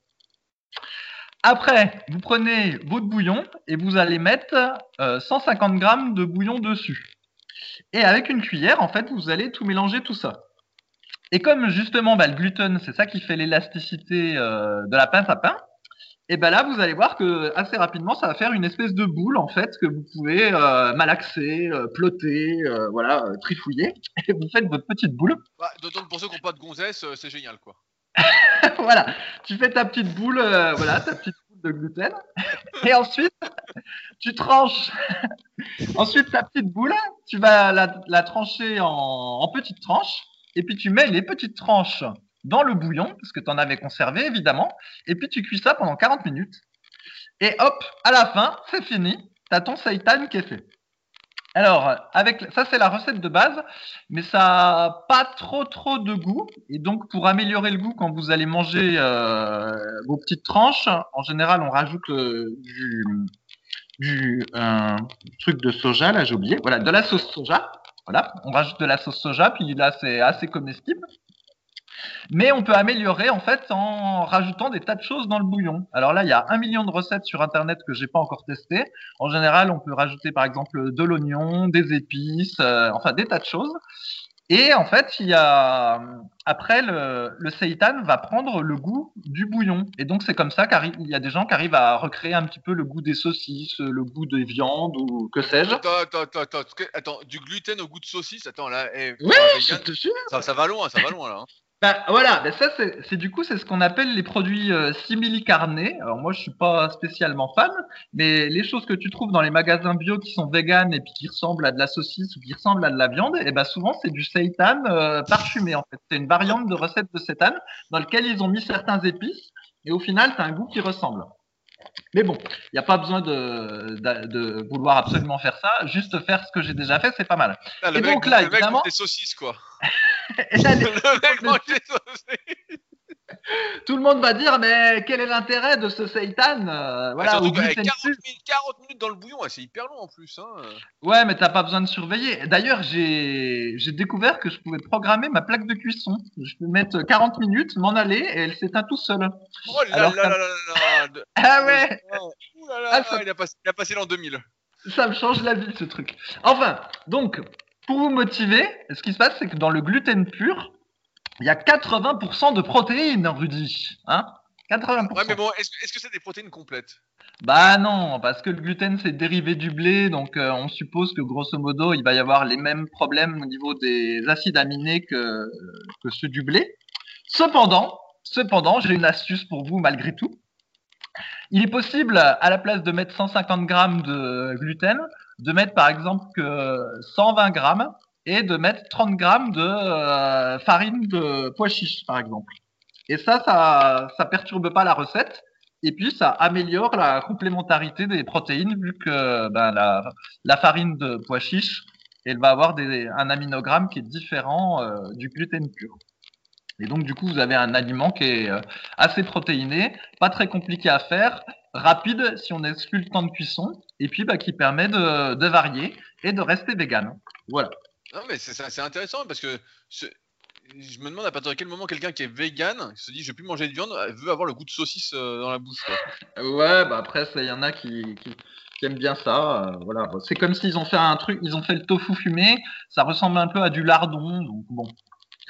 Après, vous prenez votre bouillon et vous allez mettre euh, 150 grammes de bouillon dessus. Et avec une cuillère, en fait, vous allez tout mélanger tout ça. Et comme justement bah, le gluten, c'est ça qui fait l'élasticité euh, de la pince à pain, et ben là, vous allez voir que assez rapidement, ça va faire une espèce de boule en fait que vous pouvez euh, malaxer, euh, plotter, euh, voilà, euh, trifouiller. [laughs] Et vous faites votre petite boule. Bah, D'autant que pour ceux qui n'ont pas de gonzesse, euh, c'est génial quoi. [laughs] voilà, tu fais ta petite boule, euh, voilà, ta petite boule de gluten. Et ensuite, tu tranches. [laughs] ensuite, ta petite boule, tu vas la, la trancher en, en petites tranches. Et puis tu mets les petites tranches dans le bouillon, parce que tu en avais conservé évidemment. Et puis tu cuis ça pendant 40 minutes. Et hop, à la fin, c'est fini. Tu as ton seitan qui est fait. Alors, avec ça, c'est la recette de base, mais ça n'a pas trop trop de goût. Et donc, pour améliorer le goût quand vous allez manger euh, vos petites tranches, en général, on rajoute euh, du, euh, truc de soja, là, j'ai oublié. Voilà, de la sauce soja. Voilà, on rajoute de la sauce soja, puis là, c'est assez comestible. Mais on peut améliorer en fait en rajoutant des tas de choses dans le bouillon. Alors là, il y a un million de recettes sur internet que j'ai pas encore testées. En général, on peut rajouter par exemple de l'oignon, des épices, euh, enfin des tas de choses. Et en fait, il y a après le, le seitan va prendre le goût du bouillon. Et donc c'est comme ça qu'il y a des gens qui arrivent à recréer un petit peu le goût des saucisses, le goût des viandes ou que sais-je. Attends, attends, attends, attends, du gluten au goût de saucisse, attends là, eh, un je vegan, te jure. ça, ça va loin, ça va loin là. hein. Bah, voilà, bah, ça c'est du coup c'est ce qu'on appelle les produits euh, simili-carnés. Alors moi je suis pas spécialement fan, mais les choses que tu trouves dans les magasins bio qui sont véganes et puis qui ressemblent à de la saucisse ou qui ressemblent à de la viande, et ben souvent c'est du seitan euh, parfumé en fait. C'est une variante de recette de seitan dans lequel ils ont mis certains épices et au final tu un goût qui ressemble. Mais bon, il n'y a pas besoin de, de, de vouloir absolument faire ça, juste faire ce que j'ai déjà fait, c'est pas mal. Ah, le Et mec, donc là, le mec évidemment- mange des saucisses quoi. [laughs] [laughs] Et là, les- le mec mange des saucisses. Tout le monde va dire, mais quel est l'intérêt de ce seitan? Euh, Voilà, Ah, au surtout, eh, gluten 40, pur. minutes, 40 minutes dans le bouillon, ouais, c'est hyper long en plus. Hein. Ouais, mais t'as pas besoin de surveiller. D'ailleurs, j'ai découvert que je pouvais programmer ma plaque de cuisson. Je peux mettre 40 minutes, m'en aller, et elle s'éteint tout seul. Oh là Alors, là ça- là là là là. [laughs] Ah ouais Ouh là là, Ah, ça- il, a passé, il a passé l'an 2000. Ça me change la vie, ce truc. Enfin, donc, pour vous motiver, ce qui se passe, c'est que dans le gluten pur, il y a 80% de protéines, Rudy. Hein? 80%. Ouais, mais bon, est-ce que c'est des protéines complètes? Bah non, parce que le gluten, c'est dérivé du blé, donc euh, on suppose que grosso modo, il va y avoir les mêmes problèmes au niveau des acides aminés que, que ceux du blé. Cependant, cependant, j'ai une astuce pour vous malgré tout. Il est possible, à la place de mettre 150 grammes de gluten, de mettre par exemple que 120 grammes et de mettre 30 grammes de euh, farine de pois chiche, par exemple. Et ça, ça, ça perturbe pas la recette. Et puis, ça améliore la complémentarité des protéines vu que ben, la, farine de pois chiche, elle va avoir des, un aminogramme qui est différent euh, du gluten pur. Et donc, du coup, vous avez un aliment qui est euh, assez protéiné, pas très compliqué à faire, rapide si on exclut le temps de cuisson, et puis bah, qui permet de, de varier et de rester vegan. Voilà. Non, mais c'est- intéressant parce que ce- je me demande à partir de quel moment quelqu'un qui est vegan se dit je vais plus manger de viande veut avoir le goût de saucisse euh, dans la bouche. Quoi. Ouais, bah après, il y en a qui, qui, qui aiment bien ça. euh, voilà. C'est comme s'ils ont fait un truc, ils ont fait le tofu fumé, ça ressemble un peu à du lardon, donc bon.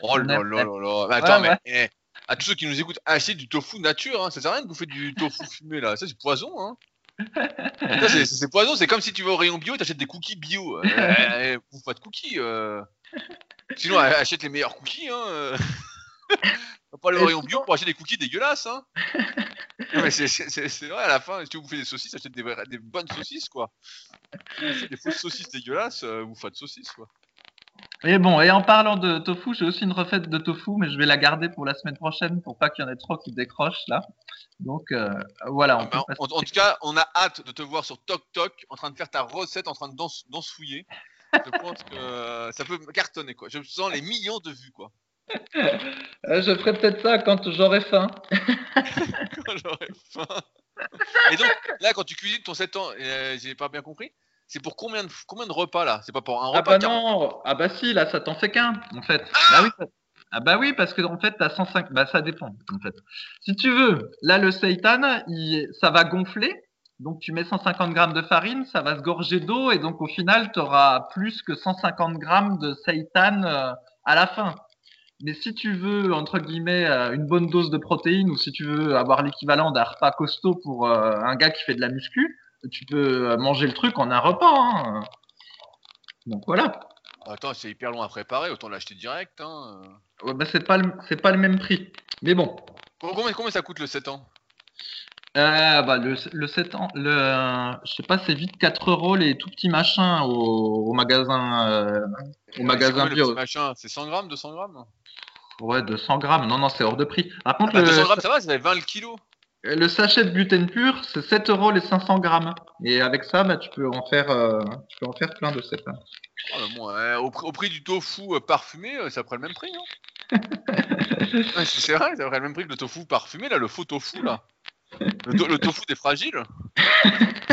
Oh là là là attends, ouais. mais eh, à tous ceux qui nous écoutent, achetez du tofu nature. Hein. Ça sert à rien de bouffer du tofu fumé là. Ça, c'est poison. Hein. C'est- poison. C'est comme si tu vas au rayon bio et t'achètes des cookies bio. Euh, [laughs] eh, bouffe pas de cookies. euh. Sinon, eh, achète les meilleurs cookies. Hein. euh. [laughs] Pas aller au rayon bio pour acheter des cookies dégueulasses. Hein. Non, mais c'est- c'est c'est- c'est vrai, à la fin, si vous bouffez des saucisses, achetez des, vrais- des bonnes saucisses, quoi. Des fausses saucisses dégueulasses, euh, vous faites de saucisses, quoi. Et bon, et en parlant de tofu, j'ai aussi une recette de tofu, mais je vais la garder pour la semaine prochaine pour pas qu'il y en ait trop qui décrochent là. Donc euh, voilà. on Ah, peut bah, en, en tout cas, on a hâte de te voir sur Tok Tok en train de faire ta recette, en train de danse, dansouiller. Je pense que euh, ça peut cartonner, quoi. Je sens les millions de vues, quoi. [laughs] Euh, je ferai peut-être ça quand j'aurai faim. [laughs] Quand j'aurai faim. Et donc, là, quand tu cuisines ton 7 ans, euh, j'ai pas bien compris, c'est pour combien de, combien de repas, là? C'est pas pour un Ah repas bah 40 non, ah bah si, là ça t'en fait qu'un en fait. bah oui, ça- ah bah oui, parce que en fait t'as 105, bah ça dépend en fait. Si tu veux, là le seitan, il, ça va gonfler, donc tu mets 150 grammes de farine, ça va se gorger d'eau et donc au final tu auras plus que 150 grammes de seitan euh, à la fin. Mais si tu veux entre guillemets euh, une bonne dose de protéines ou si tu veux avoir l'équivalent d'un repas costaud pour euh, un gars qui fait de la muscu, tu peux manger le truc en un repas. Hein. Donc voilà. Attends, c'est hyper long à préparer, autant l'acheter direct. Hein. Ouais, bah, c'est pas le c'est pas le même prix. Mais bon, Combien, combien ça coûte le 7 ans? Euh, bah, le le 7 ans, le je sais pas, c'est vite 4 euros les tout petits machins au, au magasin euh, au magasin bio. petit machin? C'est 100 grammes, 200 grammes? Ouais, de 100 grammes. Non non, c'est hors de prix. Par contre, Bah, le, 200 grammes, ça va, ça fait 20 le kilo. Le sachet de gluten pur, c'est 7 euros les 500 grammes. Et avec ça, bah, tu peux en faire euh, tu peux en faire plein de cette. Oh, bah, bon, euh, au, prix- au prix du tofu euh, parfumé, ça prend le même prix. Hein [laughs] Ouais, c'est vrai, ça prend le même prix que le tofu parfumé, là, le faux tofu, là. Le, to- le tofu des fragiles. [laughs]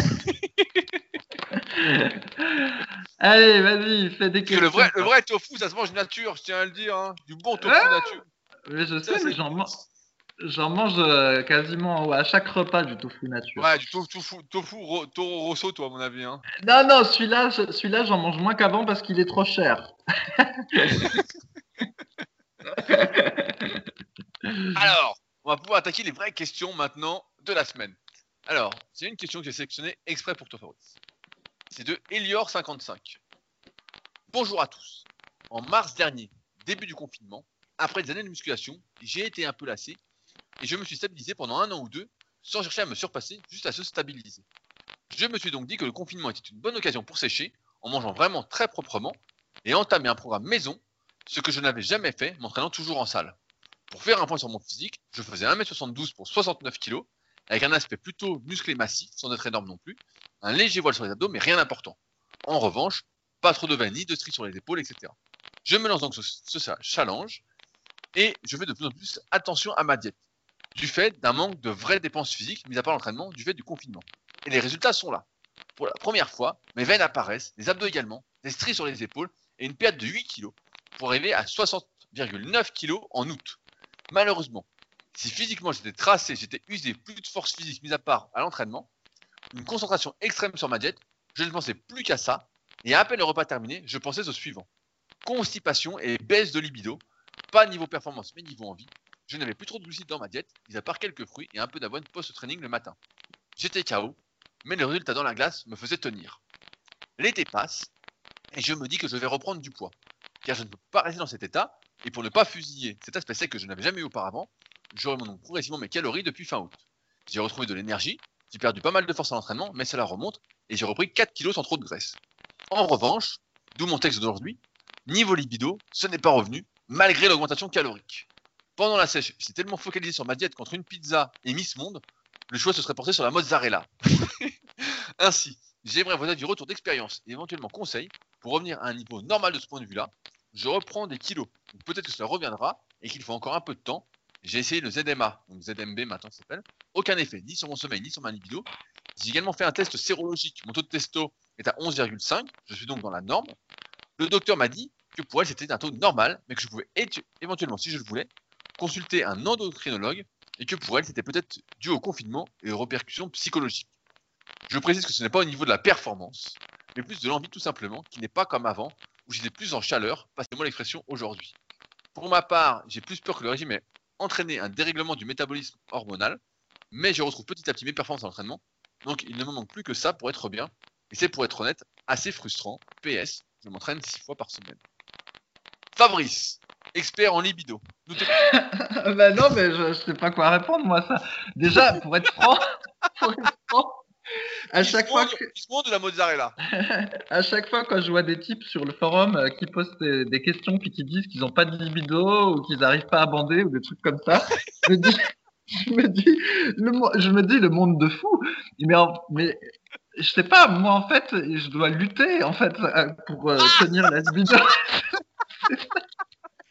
Allez, vas-y, fais des que questions. le vrai, le vrai tofu, ça se mange nature, je tiens à le dire. Hein. Du bon tofu Ah nature. Mais je Ça, sais, mais c'est- j'en mange, j'en mange euh, quasiment à chaque repas du tofu nature. Ouais, du tofu, tofu, tofu ro- Toro Rosso, toi, à mon avis. Hein. [laughs] Non, non, celui-là, celui-là, j'en mange moins qu'avant parce qu'il est trop cher. [laughs] Alors, on va pouvoir attaquer les vraies questions maintenant de la semaine. Alors, c'est une question que j'ai sélectionnée exprès pour toi, Fabrice. C'est de Elior55. Bonjour à tous. En mars dernier, début du confinement, après des années de musculation, j'ai été un peu lassé et je me suis stabilisé pendant un an ou deux sans chercher à me surpasser, juste à se stabiliser. Je me suis donc dit que le confinement était une bonne occasion pour sécher en mangeant vraiment très proprement et entamer un programme maison, ce que je n'avais jamais fait, m'entraînant toujours en salle. Pour faire un point sur mon physique, je faisais 1m72 pour 69 kg, avec un aspect plutôt musclé massif, sans être énorme non plus, un léger voile sur les abdos, mais rien d'important. En revanche, pas trop de veines ni de stries sur les épaules, etc. Je me lance donc ce, ce challenge, et je fais de plus en plus attention à ma diète. Du fait d'un manque de vraies dépenses physiques, mis à part l'entraînement, du fait du confinement. Et les résultats sont là. Pour la première fois, mes veines apparaissent, les abdos également, des stries sur les épaules et une perte de 8 kg pour arriver à 60,9 kg en août. Malheureusement, si physiquement j'étais tracé, j'étais usé, plus de force physique mis à part à l'entraînement, une concentration extrême sur ma diète, je ne pensais plus qu'à ça, et à peine le repas terminé, je pensais au suivant. Constipation et baisse de libido, pas niveau performance mais niveau envie. Je n'avais plus trop de glucides dans ma diète, mis à part quelques fruits et un peu d'avoine post-training le matin. J'étais KO, mais le résultat dans la glace me faisait tenir. L'été passe, et je me dis que je vais reprendre du poids, car je ne peux pas rester dans cet état, et pour ne pas fusiller cet aspect sec que je n'avais jamais eu auparavant, je remonte progressivement mes calories depuis fin août. J'ai retrouvé de l'énergie, j'ai perdu pas mal de force à l'entraînement, mais cela remonte, et j'ai repris 4 kilos sans trop de graisse. En revanche, d'où mon texte d'aujourd'hui, niveau libido, ce n'est pas revenu, malgré l'augmentation calorique. Pendant la sèche, j'étais tellement focalisé sur ma diète contre une pizza et Miss Monde, le choix se serait porté sur la mozzarella. [laughs] Ainsi, j'aimerais vous donner du retour d'expérience et éventuellement conseils pour revenir à un niveau normal de ce point de vue-là. Je reprends des kilos, peut-être que cela reviendra et qu'il faut encore un peu de temps. J'ai essayé le ZMA, donc ZMB maintenant ça s'appelle. Aucun effet, ni sur mon sommeil, ni sur ma libido. J'ai également fait un test sérologique. Mon taux de testo est à 11,5. Je suis donc dans la norme. Le docteur m'a dit que pour elle c'était un taux normal, mais que je pouvais éventuellement, si je le voulais, consulter un endocrinologue et que pour elle c'était peut-être dû au confinement et aux répercussions psychologiques. Je précise que ce n'est pas au niveau de la performance, mais plus de l'envie tout simplement, qui n'est pas comme avant, où j'étais plus en chaleur, passez-moi l'expression aujourd'hui. Pour ma part, j'ai plus peur que le régime ait entraîné un dérèglement du métabolisme hormonal, mais je retrouve petit à petit mes performances à l'entraînement, donc il ne me manque plus que ça pour être bien, et c'est pour être honnête assez frustrant. PS, je m'entraîne 6 fois par semaine. Fabrice, expert en libido. [laughs] bah non, mais je, ne sais pas quoi répondre moi ça. Déjà, pour être franc, [laughs] pour être franc à chaque fois que... de la mozzarella. [laughs] à chaque fois quand je vois des types sur le forum euh, qui posent des, questions puis qui disent qu'ils n'ont pas de libido ou qu'ils n'arrivent pas à bander ou des trucs comme ça, je me dis, je me dis, le, je me dis le monde de fou. Mais, mais je sais pas, moi en fait, je dois lutter en fait euh, pour euh, tenir la libido.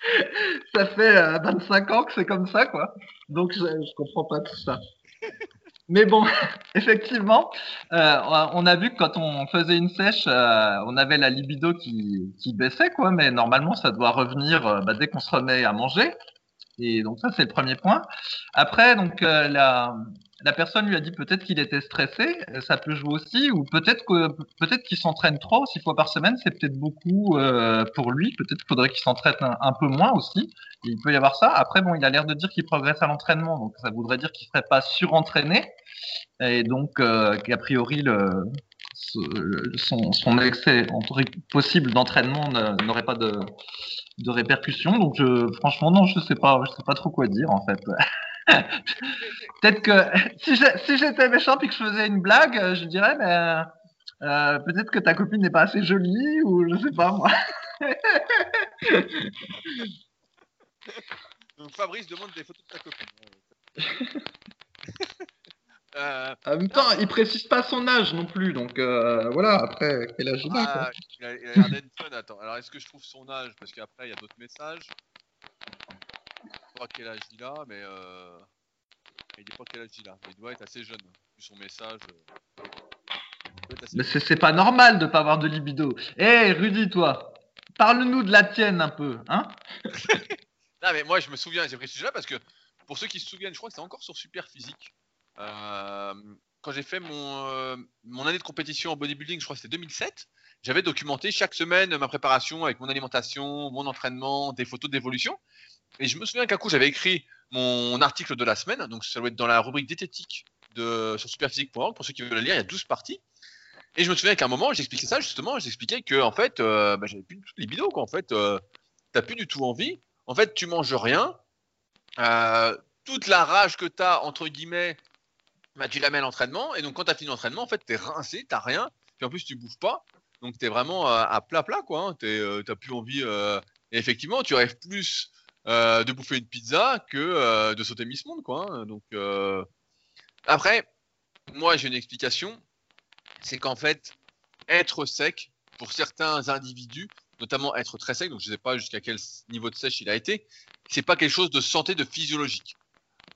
[laughs] ça fait 25 ans que c'est comme ça, quoi. Donc, je, je comprends pas tout ça. [laughs] Mais bon, [laughs] effectivement, euh, on a vu que quand on faisait une sèche, euh, on avait la libido qui, qui, baissait, quoi. Mais normalement, ça doit revenir euh, bah, dès qu'on se remet à manger. Et donc ça, c'est le premier point. Après, donc la, la personne lui a dit peut-être qu'il était stressé, ça peut jouer aussi, ou peut-être que peut-être qu'il s'entraîne trop, six fois par semaine, c'est peut-être beaucoup euh, pour lui. Peut-être qu'il faudrait qu'il s'entraîne un, peu moins aussi. Il peut y avoir ça. Après, bon, il a l'air de dire qu'il progresse à l'entraînement, donc ça voudrait dire qu'il serait pas surentraîné et donc euh, qu'a priori le son, son excès possible d'entraînement n'aurait pas de, de répercussions. Donc, je, franchement, non, je sais pas, je sais pas trop quoi dire en fait. [laughs] [laughs] peut-être que si j'étais méchant et que je faisais une blague, euh, je dirais, mais euh, peut-être que ta copine n'est pas assez jolie ou je sais pas moi. [laughs] Donc Fabrice demande des photos de ta copine. [laughs] Euh, en même temps, il précise pas son âge non plus, donc voilà. Après, quel âge il a, ah, Il a, l'air d'être fun. Attends, alors est-ce que je trouve son âge? Parce qu'après, il y a d'autres messages pas quel âge il a, mais euh... il dit pas quel âge il a. Il doit être assez jeune, vu son message. Euh, mais c'est pas normal de pas avoir de libido. Hé, hey, Rudy, toi, parle-nous de la tienne un peu, hein [laughs] Non, mais moi, je me souviens, j'ai pris ce sujet-là parce que pour ceux qui se souviennent, je crois que c'est encore sur Super Physique. Euh, quand j'ai fait mon, euh, mon année de compétition en bodybuilding, je crois que c'était 2007, j'avais documenté chaque semaine ma préparation avec mon alimentation, mon entraînement, des photos d'évolution. Et je me souviens qu'un coup, j'avais écrit mon article de la semaine, donc ça doit être dans la rubrique diététique de, sur superphysique.org, pour ceux qui veulent le lire, il y a 12 parties. Et je me souviens qu'à un moment, j'expliquais ça justement, j'expliquais que en fait, euh, bah, j'avais plus de libido, quoi. En fait, euh, t'as plus du tout envie. En fait, tu manges rien. Euh, toute la rage que t'as, entre guillemets, bah, tu la mets à l'entraînement. Et donc, quand t'as fini l'entraînement, en fait, t'es rincé, t'as rien. Puis en plus, tu bouffes pas. Donc, t'es vraiment à plat, plat, quoi. Hein. T'as plus envie. Et effectivement, tu rêves plus euh, de bouffer une pizza que euh, de sauter Miss Monde, quoi. Hein. Donc euh, après, moi j'ai une explication, c'est qu'en fait, être sec pour certains individus, notamment être très sec, donc je ne sais pas jusqu'à quel niveau de sèche il a été, c'est pas quelque chose de santé, de physiologique.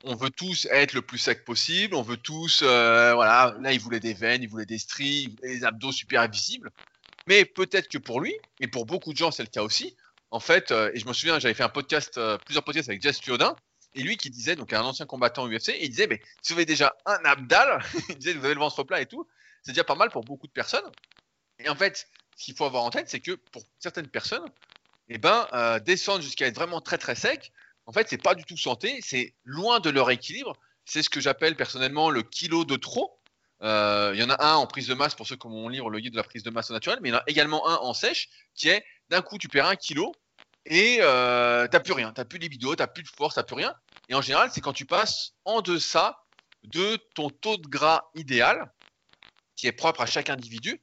on veut tous être le plus sec possible, on veut tous, euh, voilà, là il voulait des veines, il voulait des stries, des abdos super visibles. Mais peut-être que pour lui, et pour beaucoup de gens c'est le cas aussi, en fait, euh, et je me souviens, j'avais fait un podcast, euh, plusieurs podcasts avec Jess Fiodin, et lui qui disait, donc un ancien combattant UFC, il disait, mais si vous avez déjà un abdal, [laughs] il disait, vous avez le ventre plat et tout, c'est déjà pas mal pour beaucoup de personnes. Et en fait, ce qu'il faut avoir en tête, c'est que pour certaines personnes, eh ben, descendre jusqu'à être vraiment très très sec, en fait, c'est pas du tout santé, c'est loin de leur équilibre. C'est ce que j'appelle personnellement le kilo de trop. Euh, il y en a un en prise de masse pour ceux qui vont lire le guide de la prise de masse naturelle, mais il y en a également un en sèche qui est d'un coup tu perds un kilo et euh, t'as plus rien, t'as plus de libido, t'as plus de force, t'as plus rien. Et en général, c'est quand tu passes en deçà de ton taux de gras idéal, qui est propre à chaque individu.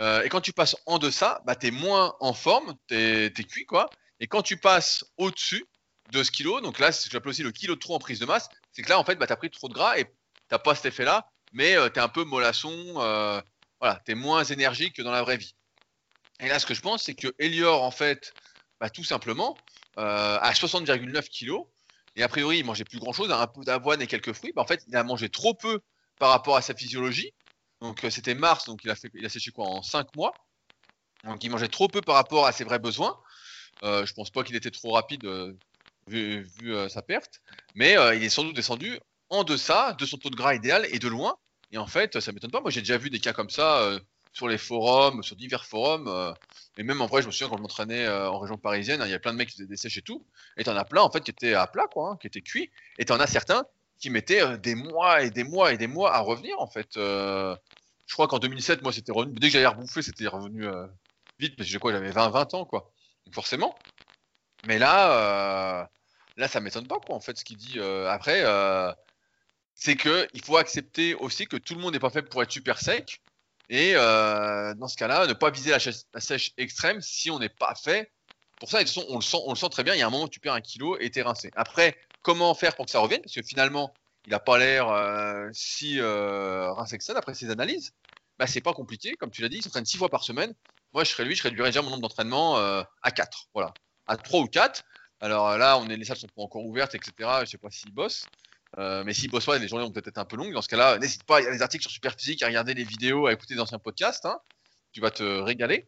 Euh, et quand tu passes en deçà, bah, tu es moins en forme, tu es, cuit quoi. Et quand tu passes au-dessus, de ce kilo. Donc là, ce que j'appelle aussi le kilo de trop en prise de masse, c'est que là, en fait, bah, tu as pris trop de gras et tu pas cet effet-là, mais euh, tu es un peu mollasson, euh, voilà, tu es moins énergique que dans la vraie vie. Et là, ce que je pense, c'est que Elior, en fait, bah, tout simplement, euh, à 60,9 kilos, et a priori, il mangeait plus grand-chose, un peu d'avoine et quelques fruits, bah, en fait, il a mangé trop peu par rapport à sa physiologie. Donc c'était mars, donc il a, fait, il séché quoi en 5 mois. Donc il mangeait trop peu par rapport à ses vrais besoins. Euh, je pense pas qu'il était trop rapide vu, euh, sa perte, mais euh, il est sans doute descendu en deçà de son taux de gras idéal et de loin. Et en fait, ça m'étonne pas. Moi, j'ai déjà vu des cas comme ça euh, sur les forums, sur divers forums. et même en vrai, je me souviens quand je m'entraînais en région parisienne, hein, il y a plein de mecs qui faisaient des sèches et tout. Et t'en as plein en fait qui étaient à plat, hein, qui étaient cuits. Et t'en as certains qui mettaient des mois et des mois et des mois à revenir en fait. je crois qu'en 2007, moi, c'était revenu. Dès que j'allais rebouffer, c'était revenu vite parce que j'avais 20, 20 ans quoi. Donc forcément. Mais là, euh, là, ça m'étonne pas, quoi, en fait, ce qu'il dit. Euh, après, euh, c'est que il faut accepter aussi que tout le monde n'est pas fait pour être super sec. Et dans ce cas-là, ne pas viser la, sèche extrême si on n'est pas fait pour ça. De toute façon, on le sent, très bien. Il y a un moment où tu perds un kilo et t'es rincé. Après, comment faire pour que ça revienne? Parce que finalement, il n'a pas l'air si rincé que ça d'après ses analyses. Bah, c'est pas compliqué, comme tu l'as dit, il s'entraîne six fois par semaine. Moi, je serais lui, je réduirais déjà mon nombre d'entraînements à 4. Voilà à 3 ou 4. Alors là, on est, les salles sont pas encore ouvertes, etc. Je sais pas s'ils bossent. Euh, mais s'ils bossent pas, les journées vont peut-être être un peu longues. Dans ce cas-là, n'hésite pas, il y a des articles sur Superphysique, à regarder les vidéos, à écouter d'anciens podcasts. Hein. Tu vas te régaler.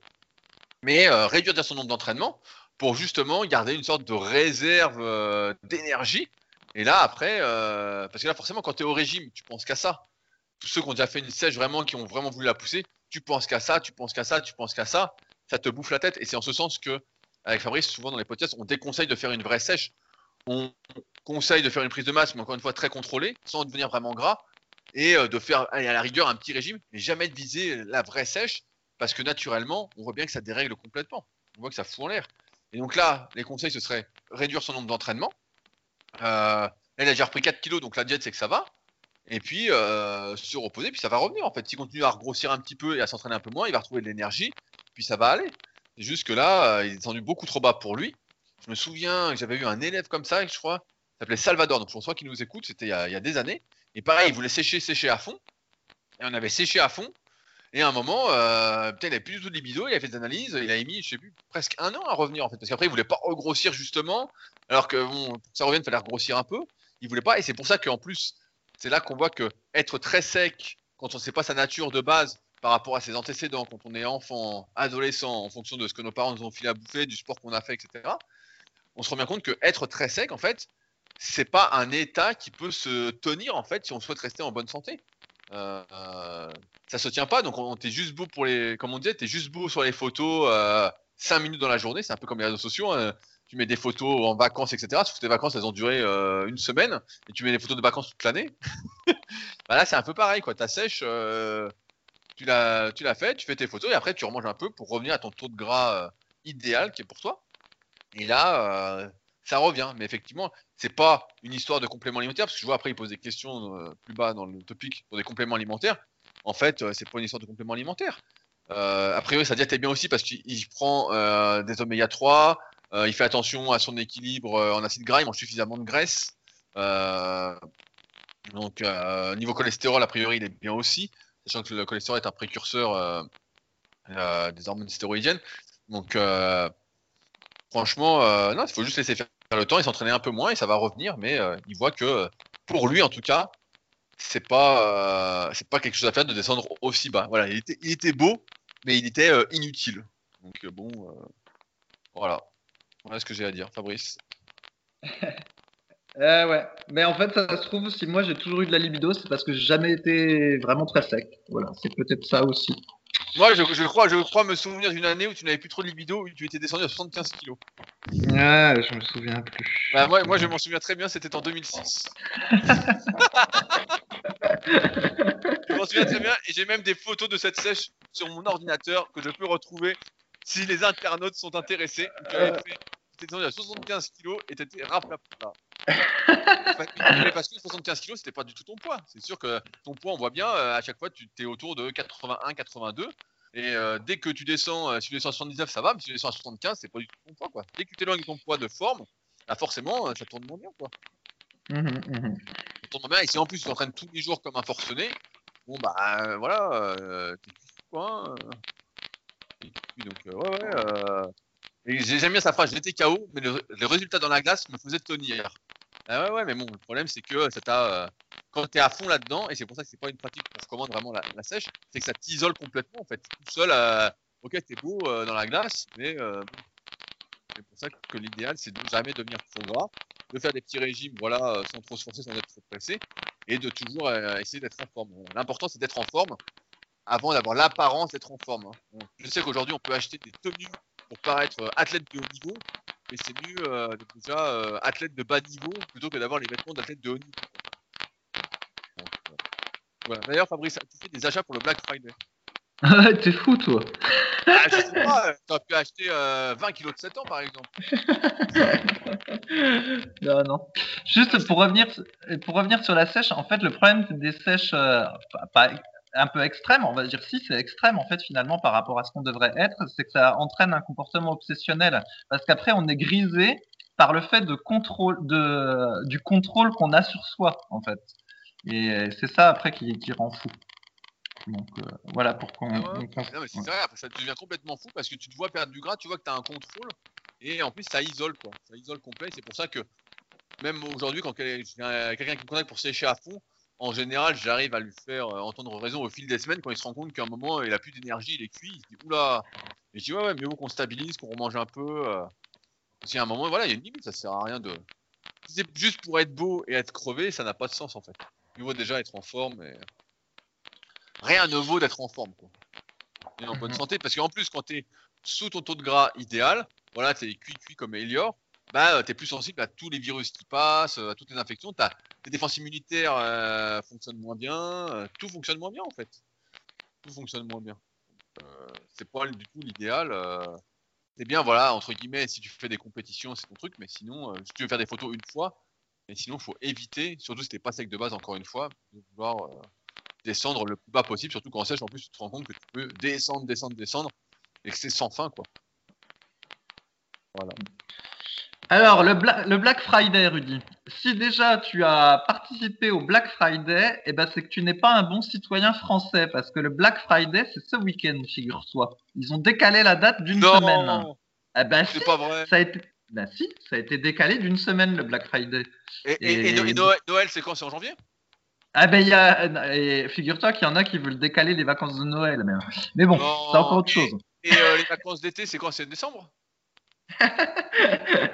Mais euh, réduire déjà son nombre d'entraînements pour justement garder une sorte de réserve euh, d'énergie. Et là, après, parce que là, forcément, quand tu es au régime, tu penses qu'à ça. Tous ceux qui ont déjà fait une sèche vraiment, qui ont vraiment voulu la pousser, tu penses qu'à ça, tu penses qu'à ça, tu penses qu'à ça. Ça te bouffe la tête. Et c'est en ce sens que avec Fabrice, souvent dans les podcasts, on déconseille de faire une vraie sèche. On conseille de faire une prise de masse, mais encore une fois très contrôlée, sans devenir vraiment gras, et euh, de faire à la rigueur un petit régime, mais jamais de viser la vraie sèche, parce que naturellement, on voit bien que ça dérègle complètement. On voit que ça fout en l'air. Et donc là, les conseils, ce serait réduire son nombre d'entraînements. Euh, elle a déjà repris 4 kilos, donc la diète, c'est que ça va. Et puis euh, se reposer, puis ça va revenir en fait. S'il continue à grossir un petit peu et à s'entraîner un peu moins, il va retrouver de l'énergie, puis ça va aller. C'est juste que là, euh, il est descendu beaucoup trop bas pour lui. Je me souviens que j'avais eu un élève comme ça, je crois, s'appelait Salvador. Donc je pense qu'il nous écoute, c'était il, y a des années. Et pareil, il voulait sécher, sécher à fond. Et on avait séché à fond. Et à un moment, euh, il n'avait plus du tout de libido, il a fait des analyses, il a mis, je sais plus, presque un an à revenir en fait. Parce qu'après, il voulait pas regrossir justement, alors que bon, pour que ça revienne, il fallait regrossir un peu. Il voulait pas, et c'est pour ça qu'en plus, c'est là qu'on voit que être très sec, quand on ne sait pas sa nature de base, par rapport à ses antécédents, quand on est enfant, adolescent, en fonction de ce que nos parents nous ont filé à bouffer, du sport qu'on a fait, etc., on se rend bien compte que être très sec, en fait, c'est pas un état qui peut se tenir, en fait, si on souhaite rester en bonne santé. Euh, ça se tient pas, donc on, t'es juste beau pour les, comme on disait, t'es juste beau sur les photos euh, 5 minutes dans la journée, c'est un peu comme les réseaux sociaux. Hein. tu mets des photos en vacances, etc. Sauf que tes vacances, elles ont duré euh, une semaine, et tu mets des photos de vacances toute l'année. [laughs] bah là, c'est un peu pareil, quoi. Ta sèche, euh, tu l'as, tu l'as fait, tu fais tes photos et après tu remanges un peu pour revenir à ton taux de gras euh, idéal qui est pour toi. Et là, ça revient. Mais effectivement, c'est pas une histoire de complément alimentaire parce que je vois après il pose des questions euh, plus bas dans le topic pour des compléments alimentaires. En fait, c'est pas une histoire de complément alimentaire. a priori, sa diète est bien aussi parce qu'il prend des oméga 3, il fait attention à son équilibre en acide gras, il mange suffisamment de graisse. donc, niveau cholestérol, a priori, il est bien aussi sachant que le cholestérol est un précurseur euh, euh, des hormones stéroïdiennes. Donc, euh, franchement, non, il faut juste laisser faire le temps et s'entraîner un peu moins et ça va revenir, mais il voit que pour lui en tout cas, c'est pas, c'est pas quelque chose à faire de descendre aussi bas. Voilà, il était, il beau, mais il était inutile. Donc bon, voilà. Voilà ce que j'ai à dire, Fabrice. [laughs] Euh, ouais, mais en fait, ça se trouve, si moi j'ai toujours eu de la libido, c'est parce que j'ai jamais été vraiment très sec. Voilà, c'est peut-être ça aussi. Moi, je, crois, je crois me souvenir d'une année où tu n'avais plus trop de libido, où tu étais descendu à 75 kilos. Ouais, je me souviens plus. Bah, moi, moi, je m'en souviens très bien, c'était en 2006. [laughs] je m'en souviens très bien, et j'ai même des photos de cette sèche sur mon ordinateur que je peux retrouver si les internautes sont intéressés. Euh... T'étais descendu à 75 kilos et t'étais rap là. Parce que 75 kg, c'était pas du tout ton poids. C'est sûr que ton poids, on voit bien, euh, à chaque fois, tu es autour de 81, 82. Et euh, dès que tu descends, euh, si tu descends à 79, ça va, mais si tu descends à 75, c'est pas du tout ton poids. Quoi. Dès que tu t'éloignes de ton poids de forme, bah forcément, ça tourne moins bien. Quoi. Mmh, mmh. Ça tourne bien. Et si en plus tu t'entraînes tous les jours comme un forcené, bon bah voilà, t'es quoi. Hein, donc, ouais, ouais. J'aime bien sa phrase, j'étais KO, mais le, résultat dans la glace me faisait tenir. Ah ouais, ouais, mais bon, le problème, c'est que ça t'a. Euh, quand tu es à fond là-dedans, et c'est pour ça que c'est pas une pratique qu'on recommande vraiment la, sèche, c'est que ça t'isole complètement en fait. Tout seul, euh, ok, t'es beau euh, dans la glace, mais c'est pour ça que l'idéal, c'est de jamais devenir trop gras, de faire des petits régimes, voilà, sans trop se forcer, sans être trop pressé, et de toujours essayer d'être en forme. L'important, c'est d'être en forme avant d'avoir l'apparence d'être en forme. Hein. je sais qu'aujourd'hui, on peut acheter des tenues pour paraître athlète de haut niveau, mais c'est mieux euh, d'être déjà euh, athlète de bas niveau plutôt que d'avoir les vêtements d'athlète de haut niveau. Euh, D'ailleurs, Fabrice, tu fais des achats pour le Black Friday. Ah, t'es fou, toi. Ah, je sais pas, t'aurais pu acheter 20 kilos de 7 ans, par exemple. [laughs] non, non. Juste pour revenir, pour revenir sur la sèche, en fait, le problème des sèches, pas, un peu extrême, on va dire si c'est extrême en fait finalement par rapport à ce qu'on devrait être, c'est que ça entraîne un comportement obsessionnel parce qu'après on est grisé par le fait de contrôle de du contrôle qu'on a sur soi en fait. Et c'est ça après qui, qui rend fou. Donc euh, voilà pourquoi on, c'est vrai, ça devient complètement fou parce que tu te vois perdre du gras, tu vois que tu as un contrôle et en plus ça isole quoi. Ça isole complet, c'est pour ça que même aujourd'hui quand quelqu'un qui me contacte pour sécher à fond, en général, j'arrive à lui faire euh, entendre raison au fil des semaines quand il se rend compte qu'à un moment, il a plus d'énergie, il est cuit. Il se dit oula. Et je dis ouais, ouais, mieux vaut qu'on stabilise, qu'on remange un peu. Euh. Parce qu'à un moment, voilà, il y a une limite, ça sert à rien de. Si c'est juste pour être beau et être crevé, ça n'a pas de sens en fait. Il vaut déjà être en forme et. Rien ne vaut d'être en forme quoi. Et en bonne mhm. santé, parce qu'en plus, quand tu es sous ton taux de gras idéal, voilà, t'es cuit cuit comme Elior, bah, tu es plus sensible à tous les virus qui passent, à toutes les infections. Ta, tes défenses immunitaires euh, fonctionnent moins bien. Euh, tout fonctionne moins bien en fait. Tout fonctionne moins bien. Euh, c'est pas du tout l'idéal. c'est bien, voilà, entre guillemets, si tu fais des compétitions, c'est ton truc, mais sinon, si tu veux faire des photos une fois, mais sinon, il faut éviter, surtout si t'es pas sec de base, encore une fois, de vouloir descendre le plus bas possible, surtout quand on sèche, en plus, tu te rends compte que tu peux descendre, descendre, descendre, et que c'est sans fin, quoi. Voilà. Alors, le, Black Friday, Rudy. Si déjà tu as participé au Black Friday, eh ben, c'est que tu n'es pas un bon citoyen français parce que le Black Friday, c'est ce week-end, figure-toi. Ils ont décalé la date d'une semaine. Eh ben, c'est pas vrai. Ça a été... Ben si, ça a été décalé d'une semaine le Black Friday. Et, Noël, c'est quand? C'est en janvier? Ah ben, y a, figure-toi qu'il y en a qui veulent décaler les vacances de Noël même. Mais bon, c'est encore autre chose. Et, euh, les vacances d'été, c'est quoi C'est décembre?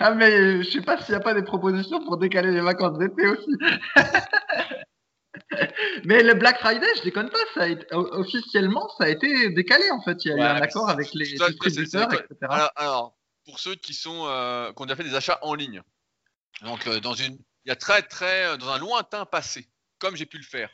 Ah mais je sais pas s'il n'y a pas des propositions pour décaler les vacances d'été aussi. [laughs] mais le Black Friday, je déconne pas, ça a officiellement ça a été décalé en fait. Il y a eu un accord avec les distributeurs, etc. Alors, pour ceux qui sont euh, qui ont déjà fait des achats en ligne, donc euh, dans une, il y a très très euh, dans un lointain passé, comme j'ai pu le faire,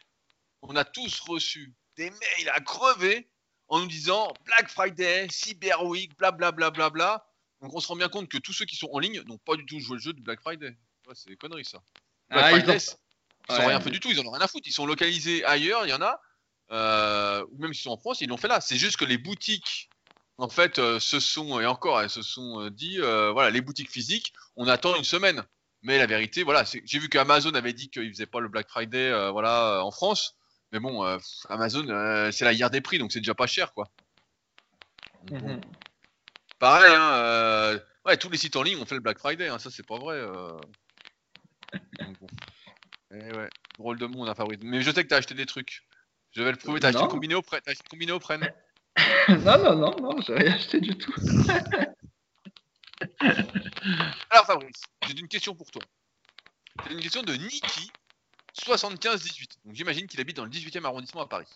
on a tous reçu des mails à crever en nous disant Black Friday, Cyber Week, blablabla. Bla, bla, bla, donc on se rend bien compte que tous ceux qui sont en ligne n'ont pas du tout joué le jeu du Black Friday. c'est des conneries ça. Black ah, Friday, ils, ont... rien fait du tout, ils en ont rien à foutre. Ils sont localisés ailleurs, il y en a. Euh, ou même s'ils sont en France, ils l'ont fait là. C'est juste que les boutiques, en fait, euh, se sont, et encore, elles se sont euh, dit, voilà, les boutiques physiques, on attend une semaine. Mais la vérité, voilà, j'ai vu qu'Amazon avait dit qu'il faisait pas le Black Friday, voilà, en France. Mais bon, Amazon, c'est la guerre des prix, donc c'est déjà pas cher, quoi. Mhm. Pareil, hein, euh, ouais, tous les sites en ligne ont fait le Black Friday, hein, ça c'est pas vrai. Euh. Eh ouais, drôle de monde, hein, Fabrice. Mais je sais que t'as acheté des trutrucs. Je vais le prouver, t'as acheté une combiné au prêt. T'as acheté une combiné au prêt. [laughs] non, non, non, non, j'ai rien acheté du tout. [laughs] Alors Fabrice, j'ai une question pour toi. C'est une question de Niki, 75-18. Donc j'imagine qu'il habite dans le 18e arrondissement à Paris.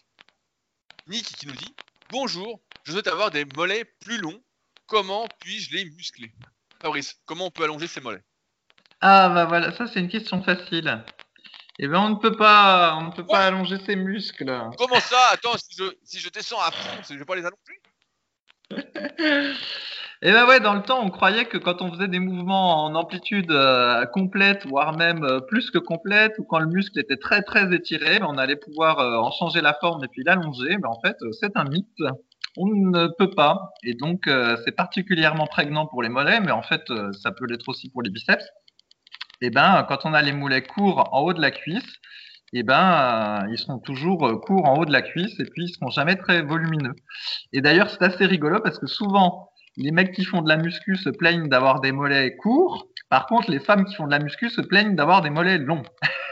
Niki qui nous dit Bonjour, je souhaite avoir des mollets plus longs. Comment puis-je les muscler? Fabrice, comment on peut allonger ses mollets? Ah bah voilà, ça c'est une question facile. Eh ben on ne peut pas, on ne peut pas allonger ses muscles. Comment ça? Attends, si je, si je descends à fond, je vais pas les allonger? [laughs] Et ben ouais, dans le temps, on croyait que quand on faisait des mouvements en amplitude euh, complète, voire même euh, plus que complète, ou quand le muscle était très très étiré, on allait pouvoir euh, en changer la forme et puis l'allonger. Mais en fait, c'est un mythe. On ne peut pas. Et donc, euh, c'est particulièrement prégnant pour les mollets, mais en fait, euh, ça peut l'être aussi pour les biceps. Et ben, quand on a les mollets courts en haut de la cuisse, et ben, euh, ils seront toujours euh, courts en haut de la cuisse et puis ils seront jamais très volumineux. Et d'ailleurs, c'est assez rigolo parce que souvent, les mecs qui font de la muscu se plaignent d'avoir des mollets courts. Par contre, les femmes qui font de la muscu se plaignent d'avoir des mollets longs.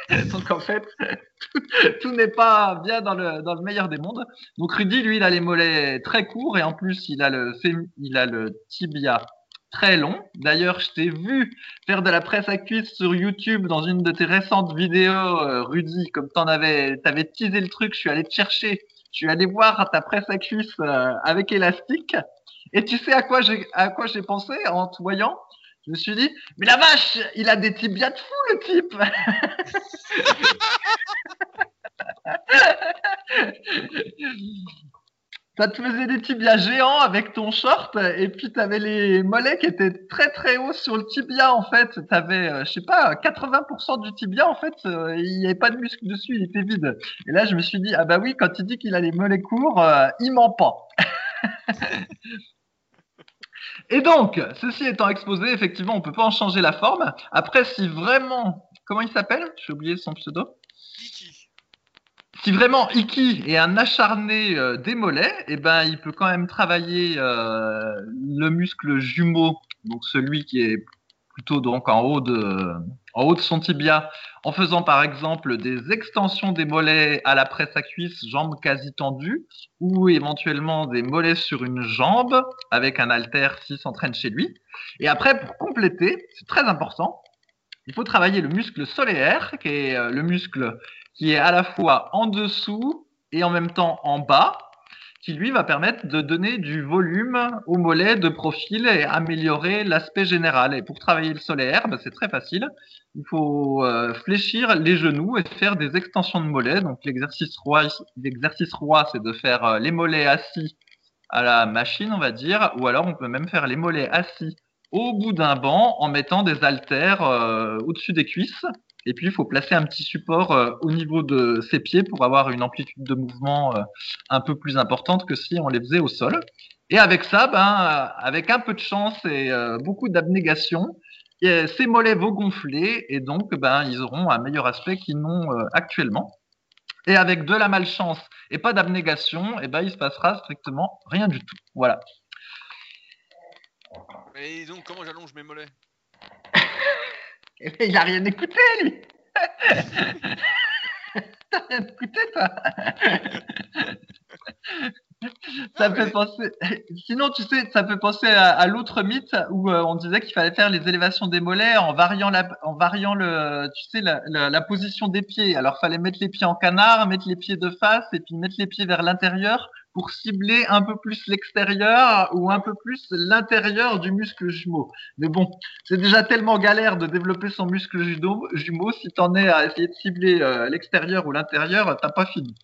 [laughs] Donc en fait, [laughs] tout, n'est pas bien dans le, dans le meilleur des mondes. Donc Rudy, lui, il a les mollets très courts et en plus, il a le, il a le tibia très long. D'ailleurs, je t'ai vu faire de la presse à cuisse sur YouTube dans une de tes récentes vidéos, euh, Rudy, comme t'en avais, t'avais teasé le truc, je suis allé te chercher. Je suis allé voir ta presse à cuisse euh, avec élastique. Et tu sais à quoi j'ai pensé en te voyant? Je me suis dit, mais la vache, il a des tibias de fou le type. [laughs] Ça te faisait des tibias géants avec ton short et puis tu avais les mollets qui étaient très très hauts sur le tibia en fait. Tu avais, je sais pas, 80% du tibia en fait, euh, il n'y avait pas de muscle dessus, il était vide. Et là je me suis dit, ah bah oui, quand il dit qu'il a les mollets courts, euh, il ment pas. [laughs] Et donc, ceci étant exposé, effectivement, on peut pas en changer la forme. Après, si vraiment, comment il s'appelle? J'ai oublié son pseudo. Niki. Si vraiment Iki est un acharné euh, des mollets, eh ben, il peut quand même travailler euh, le muscle jumeau, donc celui qui est plutôt donc en haut de, en haut de son tibia, en faisant par exemple des extensions des mollets à la presse à cuisse, jambes quasi tendues, ou éventuellement des mollets sur une jambe avec un haltère s'il s'entraîne chez lui. Et après, pour compléter, c'est très important, il faut travailler le muscle solaire, qui est euh, le muscle qui est à la fois en dessous et en même temps en bas, qui lui va permettre de donner du volume au mollet de profil et améliorer l'aspect général. Et pour travailler le solaire, bah, c'est très facile. Il faut euh, fléchir les genoux et faire des extensions de mollets. Donc l'exercice roi, l'exercice roi, c'est de faire euh, les mollets assis à la machine, on va dire, ou alors on peut même faire les mollets assis au bout d'un banc en mettant des haltères euh, au-dessus des cuisses. Et puis, il faut placer un petit support euh, au niveau de ses pieds pour avoir une amplitude de mouvement euh, un peu plus importante que si on les faisait au sol. Et avec ça, ben, euh, avec un peu de chance et euh, beaucoup d'abnégation, et ces mollets vont gonfler et donc ben, ils auront un meilleur aspect qu'ils n'ont euh, actuellement. Et avec de la malchance et pas d'abnégation, et ben, il se passera strictement rien du tout. Voilà. Mais donc, comment j'allonge mes mollets? [laughs] Il a rien écouté, lui. [laughs] T'as rien écouté, toi. Ça Non, fait mais- penser. Sinon, tu sais, ça fait penser à, à l'autre mythe où euh, on disait qu'il fallait faire les élévations des mollets en variant la, en variant le, tu sais, la, la, la position des pieds. Alors, fallait mettre les pieds en canard, mettre les pieds de face et puis mettre les pieds vers l'intérieur pour cibler un peu plus l'extérieur ou un peu plus l'intérieur du muscle jumeau. Mais bon, c'est déjà tellement galère de développer son muscle jumeau. Si t'en es à essayer de cibler euh, l'extérieur ou l'intérieur, t'as pas fini.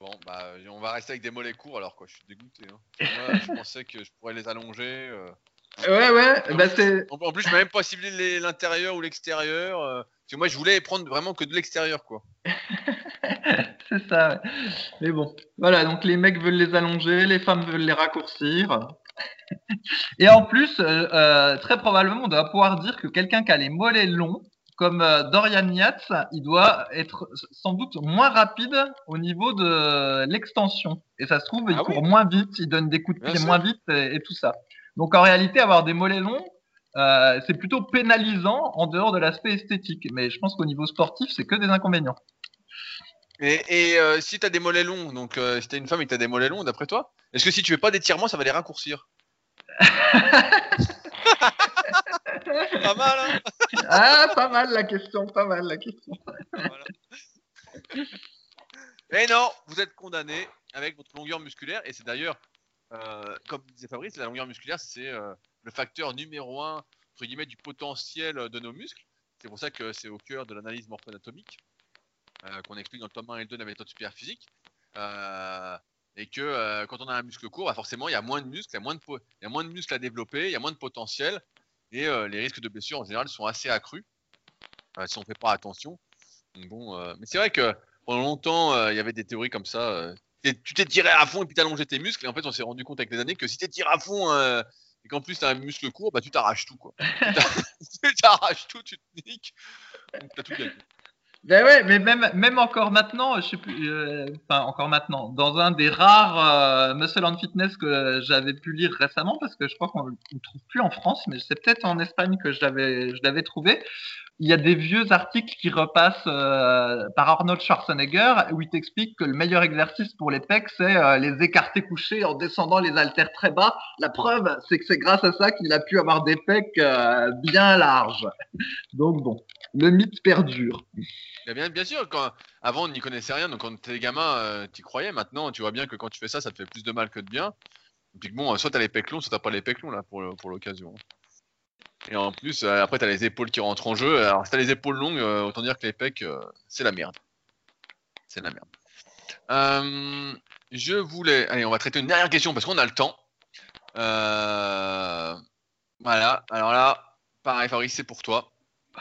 Bon, bah, on va rester avec des mollets courts alors quoi, je suis dégoûté. Hein. Moi, je [laughs] pensais que je pourrais les allonger. euh. Ouais, ouais, bah c'est. En, en plus, je m'ai même pas ciblé l'intérieur ou l'extérieur. euh, parce que moi, je voulais prendre vraiment que de l'extérieur, quoi. [laughs] c'est ça. ouais. Mais bon, voilà, donc les mecs veulent les allonger, les femmes veulent les raccourcir. [laughs] Et en plus, euh, euh, très probablement, on doit pouvoir dire que quelqu'un qui a les mollets longs, comme euh, Dorian Yates, il doit être sans doute moins rapide au niveau de l'extension. Et ça se trouve, il Ah oui court moins vite, il donne des coups de pied moins vite et, et tout ça. Donc en réalité, avoir des mollets longs, euh, c'est plutôt pénalisant en dehors de l'aspect esthétique. Mais je pense qu'au niveau sportif, c'est que des inconvénients. Et, euh, si tu as des mollets longs, donc euh, si tu une femme et que tu as des mollets longs, d'après toi, est-ce que si tu fais pas d'étirement, ça va les raccourcir? [laughs] Pas mal, hein Ah, pas mal la question, pas mal la question. Mais non, vous êtes condamné avec votre longueur musculaire, et c'est d'ailleurs, euh, comme disait Fabrice, la longueur musculaire, c'est le facteur numéro un, entre guillemets, du potentiel de nos muscles. C'est pour ça que c'est au cœur de l'analyse morpho-anatomique. Euh, qu'on explique dans le tome 1 et le 2 de la méthode super physique. Euh, et que euh, quand on a un muscle court, bah, forcément, il y a moins de muscles, il y a moins de, il à développer, il y a moins de potentiel, et les risques de blessure en général sont assez accrus si on ne fait pas attention. bon, mais c'est vrai que pendant longtemps, il y avait des théories comme ça. Tu t'es tiré à fond et puis t'as allongé tes muscles, et en fait, on s'est rendu compte avec les années que si t'es tiré à fond et qu'en plus t'as un muscle court, bah tu t'arraches tout quoi. [laughs] tu t'arraches tout, tu te niques, donc t'as tout gagné. Ben ouais, mais même, même encore maintenant, je sais plus, euh, enfin encore maintenant, dans un des rares euh, Muscle and Fitness que j'avais pu lire récemment, parce que je crois qu'on ne trouve plus en France, mais c'est peut-être en Espagne que je l'avais trouvé. Il y a des vieux articles qui repassent euh, par Arnold Schwarzenegger où il t'explique que le meilleur exercice pour les pecs, c'est les écarter couchés en descendant les haltères très bas. La preuve, c'est que c'est grâce à ça qu'il a pu avoir des pecs bien larges. [laughs] Donc bon, le mythe perdure. Bien, sûr, quand, avant on n'y connaissait rien, donc quand t'es gamin, euh, tu croyais. Maintenant, tu vois bien que quand tu fais ça, ça te fait plus de mal que de bien. Que bon, soit t'as les pecs longs, soit t'as pas les pecs longs là pour, pour l'occasion. Et en plus, euh, après t'as les épaules qui rentrent en jeu. Alors si t'as les épaules longues, euh, autant dire que les pecs, c'est la merde. C'est la merde. je voulais. Allez, on va traiter une dernière question parce qu'on a le temps. Voilà. Alors là, pareil, Fabrice, c'est pour toi.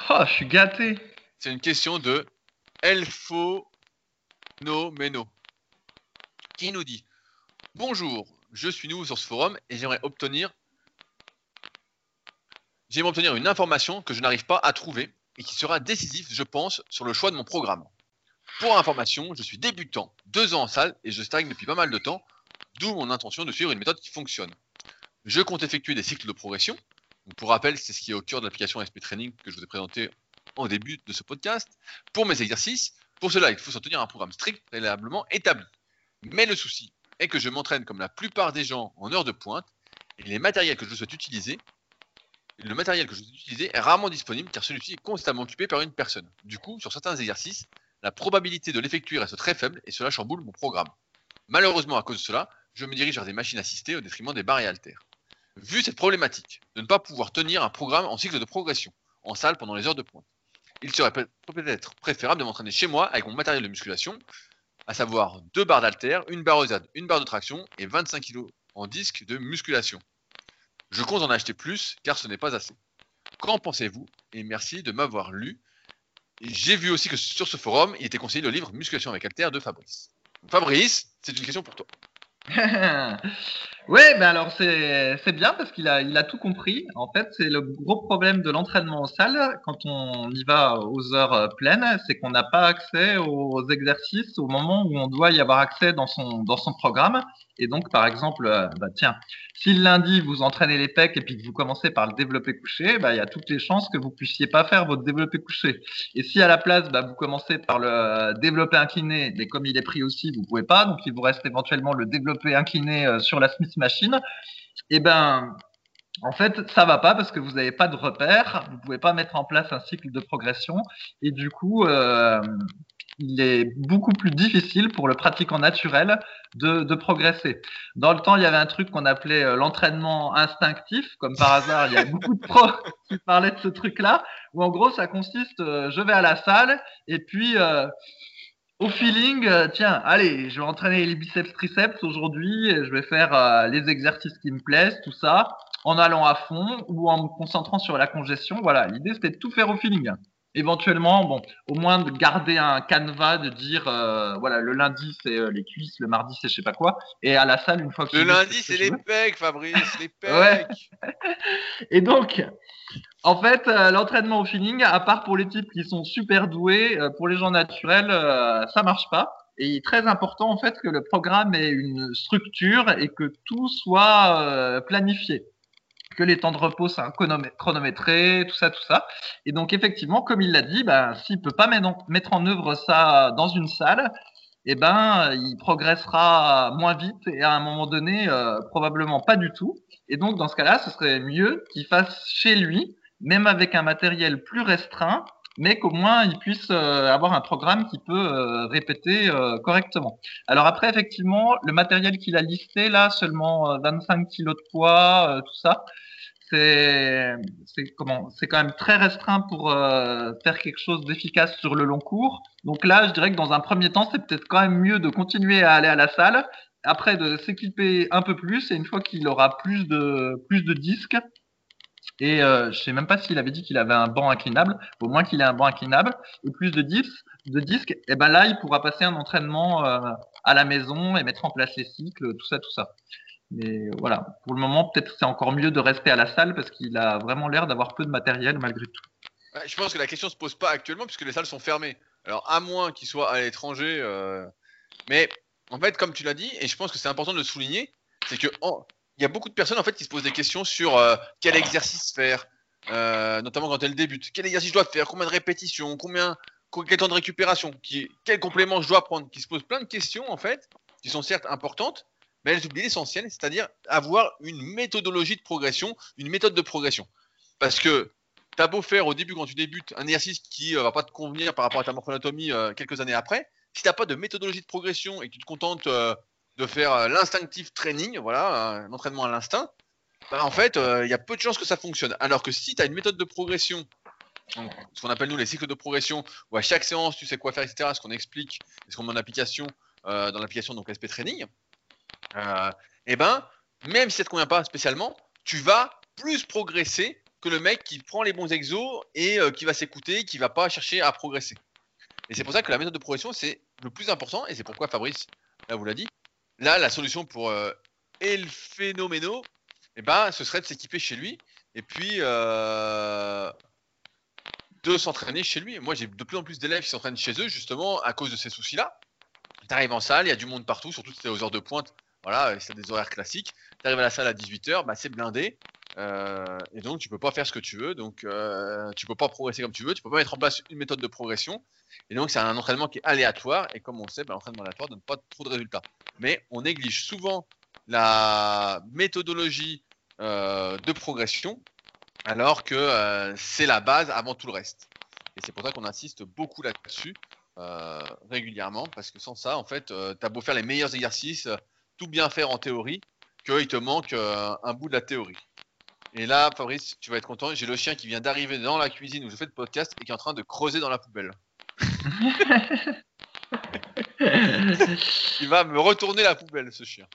Oh, je suis gâté. C'est une question de Elfo No Meno qui nous dit Bonjour, je suis nouveau sur ce forum et j'aimerais obtenir j'aimerais obtenir une information que je n'arrive pas à trouver et qui sera décisif, je pense, sur le choix de mon programme. Pour information, je suis débutant, deux ans en salle et je stagne depuis pas mal de temps, d'où mon intention de suivre une méthode qui fonctionne. Je compte effectuer des cycles de progression. pour rappel, c'est ce qui est au cœur de l'application SP Training que je vous ai présenté au début de ce podcast. Pour mes exercices, pour cela, il faut s'en tenir à un programme strict, préalablement établi. Mais le souci est que je m'entraîne comme la plupart des gens en heure de pointe, et les matériels que je souhaite utiliser, le matériel que je utiliser est rarement disponible car celui-ci est constamment occupé par une personne. Du coup, sur certains exercices, la probabilité de l'effectuer reste très faible et cela chamboule mon programme. Malheureusement, à cause de cela, je me dirige vers des machines assistées au détriment des barres et haltères. Vu cette problématique de ne pas pouvoir tenir un programme en cycle de progression en salle pendant les heures de pointe, il serait peut-être préférable de m'entraîner chez moi avec mon matériel de musculation, à savoir deux barres d'haltère, une barre aux une barre de traction et 25 kg en disque de musculation. Je compte en acheter plus car ce n'est pas assez. Qu'en pensez-vous? Et merci de m'avoir lu. J'ai vu aussi que sur ce forum, il était conseillé le livre Musculation avec haltère de Fabrice. Fabrice, c'est une question pour toi. [laughs] Oui, ben alors c'est bien parce qu'il a, il a tout compris. En fait, c'est le gros problème de l'entraînement en salle quand on y va aux heures pleines, c'est qu'on n'a pas accès aux exercices au moment où on doit y avoir accès dans son, dans son programme. Et donc, par exemple, euh, bah, tiens, si le lundi vous entraînez les pecs et puis que vous commencez par le développé couché, bah, il y a toutes les chances que vous puissiez pas faire votre développé couché. Et si à la place, bah, vous commencez par le développé incliné, mais comme il est pris aussi, vous pouvez pas, donc il vous reste éventuellement le développé incliné euh, sur la Smith Machine, et eh ben, en fait, ça va pas parce que vous n'avez pas de repère, vous pouvez pas mettre en place un cycle de progression, et du coup, euh, il est beaucoup plus difficile pour le pratiquant naturel de, progresser. Dans le temps, il y avait un truc qu'on appelait euh, l'entraînement instinctif, comme par hasard, il y a [laughs] beaucoup de pros qui parlaient de ce truc-là, où en gros, ça consiste, euh, je vais à la salle, et puis au feeling, euh, tiens, allez, je vais entraîner les biceps triceps aujourd'hui, je vais faire euh, les exercices qui me plaisent, tout ça, en allant à fond ou en me concentrant sur la congestion. Voilà, l'idée c'était de tout faire au feeling. Éventuellement, bon, au moins de garder un canevas, de dire, euh, voilà, le lundi c'est les cuisses, le mardi c'est je sais pas quoi, et à la salle une fois que le lundi c'est les pecs, Fabrice, les [laughs] pecs. [laughs] Et donc, en fait, euh, l'entraînement au feeling, à part pour les types qui sont super doués, euh, pour les gens naturels, euh, ça marche pas. Et il est très important en fait que le programme ait une structure et que tout soit planifié. Que les temps de repos sont chronométrés, tout ça, tout ça. Et donc effectivement, comme il l'a dit, ben, s'il peut pas mettre en œuvre ça dans une salle, eh ben, il progressera moins vite et à un moment donné, euh, probablement pas du tout. Et donc, dans ce cas-là, ce serait mieux qu'il fasse chez lui, même avec un matériel plus restreint, mais qu'au moins il puisse euh, avoir un programme qui peut euh, répéter correctement. Alors après, effectivement, le matériel qu'il a listé là, seulement 25 kg de poids, tout ça, c'est comment c'est quand même très restreint pour euh, faire quelque chose d'efficace sur le long cours. Donc là, je dirais que dans un premier temps, c'est peut-être quand même mieux de continuer à aller à la salle, après de s'équiper un peu plus et une fois qu'il aura plus de plus de disques et euh, je sais même pas s'il avait dit qu'il avait un banc inclinable, au moins qu'il ait un banc inclinable et plus de disques, de disques, et ben là il pourra passer un entraînement euh, à la maison et mettre en place les cycles, tout ça, tout ça. Mais voilà, pour le moment, peut-être c'est encore mieux de rester à la salle parce qu'il a vraiment l'air d'avoir peu de matériel malgré tout. je pense que la question se pose pas actuellement puisque les salles sont fermées. Alors à moins qu'il soit à l'étranger, euh, mais en fait, comme tu l'as dit, et je pense que c'est important de le souligner, c'est que il y a beaucoup de personnes en fait qui se posent des questions sur euh, quel exercice faire, euh, notamment quand elles débutent. Quel exercice je dois faire, combien de répétitions, combien, quel temps de récupération, qui, quel complément je dois prendre, qui se posent plein de questions en fait, qui sont certes importantes, mais elles oublient l'essentiel, c'est-à-dire avoir une méthodologie de progression, une méthode de progression. Parce que tu as beau faire au début, quand tu débutes, un exercice qui euh, va pas te convenir par rapport à ta morphonatomie euh, quelques années après, si tu n'as pas de méthodologie de progression et que tu te contentes de faire l'instinctive training, voilà, un entraînement à l'instinct, bah, en fait, il y a peu de chances que ça fonctionne. Alors que si tu as une méthode de progression, ce qu'on appelle nous les cycles de progression, où à chaque séance tu sais quoi faire, etc., ce qu'on explique, ce qu'on met en application dans l'application donc SP Training, euh, eh ben, même si ça te convient pas spécialement, tu vas plus progresser que le mec qui prend les bons exos et euh, qui va s'écouter, qui va pas chercher à progresser. Et c'est pour ça que la méthode de progression, c'est le plus important, et c'est pourquoi Fabrice, là, vous l'a dit, là, la solution pour euh, phénoméno, eh ben, ce serait de s'équiper chez lui, et puis euh, de s'entraîner chez lui. Moi, j'ai de plus en plus d'élèves qui s'entraînent chez eux, justement, à cause de ces soucis-là. Tu arrives en salle, il y a du monde partout, surtout si aux heures de pointe, voilà, c'est des horaires classiques. Tu arrives à la salle à 18h, bah, c'est blindé. Euh, et donc, tu peux pas faire ce que tu veux. Donc, euh, tu peux pas progresser comme tu veux. Tu peux pas mettre en place une méthode de progression. Et donc, c'est un entraînement qui est aléatoire. Et comme on sait, bah, l'entraînement aléatoire donne pas trop de résultats. Mais on néglige souvent la méthodologie euh, de progression, alors que euh, c'est la base avant tout le reste. Et c'est pour ça qu'on insiste beaucoup là-dessus régulièrement, parce que sans ça, en fait, tu as beau faire les meilleurs exercices tout bien faire en théorie qu'il te manque euh, un bout de la théorie. Et là, Fabrice, tu vas être content. J'ai le chien qui vient d'arriver dans la cuisine où je fais le podcast et qui est en train de creuser dans la poubelle. [laughs] Il va me retourner la poubelle, ce chien.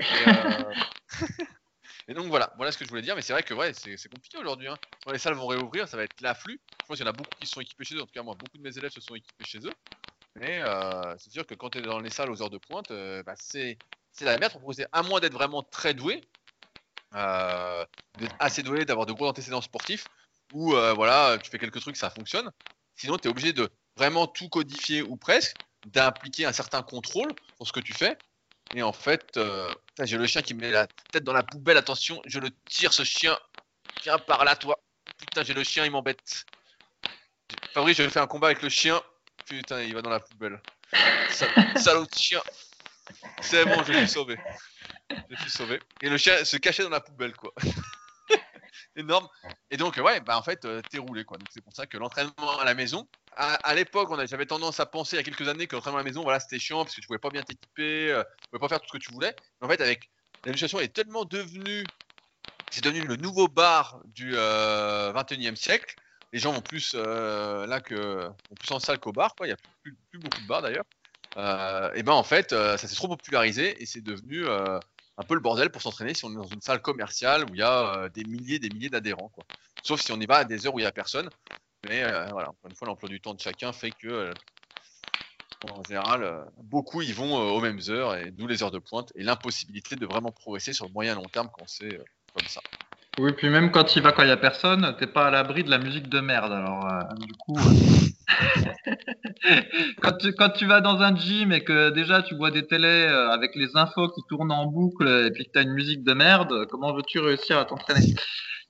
Euh, [laughs] et, donc voilà, voilà ce que je voulais dire. Mais c'est vrai que ouais, c'est compliqué aujourd'hui. Quand hein. les salles vont réouvrir, ça va être l'afflux. Je pense qu'il y en a beaucoup qui sont équipés chez eux. En tout cas, moi, beaucoup de mes élèves se sont équipés chez eux. Mais euh, c'est sûr que quand tu es dans les salles aux heures de pointe, bah, c'est la merde à moins d'être vraiment très doué, euh, d'être assez doué, d'avoir de gros antécédents sportifs, ou euh, voilà, tu fais quelques trucs, ça fonctionne. Sinon, tu es obligé de vraiment tout codifier ou presque, d'impliquer un certain contrôle sur ce que tu fais. Et en fait, euh, j'ai le chien qui met la tête dans la poubelle, attention, je le tire ce chien. Viens par là, toi. Putain, j'ai le chien, il m'embête. Fabrice, je vais faire un combat avec le chien. Putain, il va dans la poubelle. [laughs] Salaud de chien. C'est bon, je suis sauvé. Je suis sauvé. Et le chien se cachait dans la poubelle, quoi. [laughs] Énorme. Et donc, ouais, bah en fait, euh, t'es roulé, quoi. Donc c'est pour ça que l'entraînement à la maison, à, l'époque, j'avais tendance à penser il y a quelques années que l'entraînement à la maison, voilà, c'était chiant parce que tu pouvais pas bien t'équiper, euh, tu pouvais pas faire tout ce que tu voulais. Mais en fait, avec la est tellement devenue, c'est devenu le nouveau bar du 21e euh, siècle. Les gens vont plus là que, vont plus en salle qu'au bar, quoi. Il y a plus, beaucoup de bars d'ailleurs. Euh, et ben en fait, euh, ça s'est trop popularisé et c'est devenu euh, un peu le bordel pour s'entraîner si on est dans une salle commerciale où il y a des milliers des milliers d'adhérents. Sauf si on y va à des heures où il n'y a personne. Mais voilà, encore une fois, l'emploi du temps de chacun fait que, en général, beaucoup y vont aux mêmes heures, et d'où les heures de pointe, et l'impossibilité de vraiment progresser sur le moyen long terme quand c'est comme ça. Oui, puis même quand il va quand il n'y a personne, t'es pas à l'abri de la musique de merde. Alors, du coup. [laughs] quand, tu, quand tu vas dans un gym et que déjà tu vois des télés euh, avec les infos qui tournent en boucle et puis que tu as une musique de merde, comment veux-tu réussir à t'entraîner?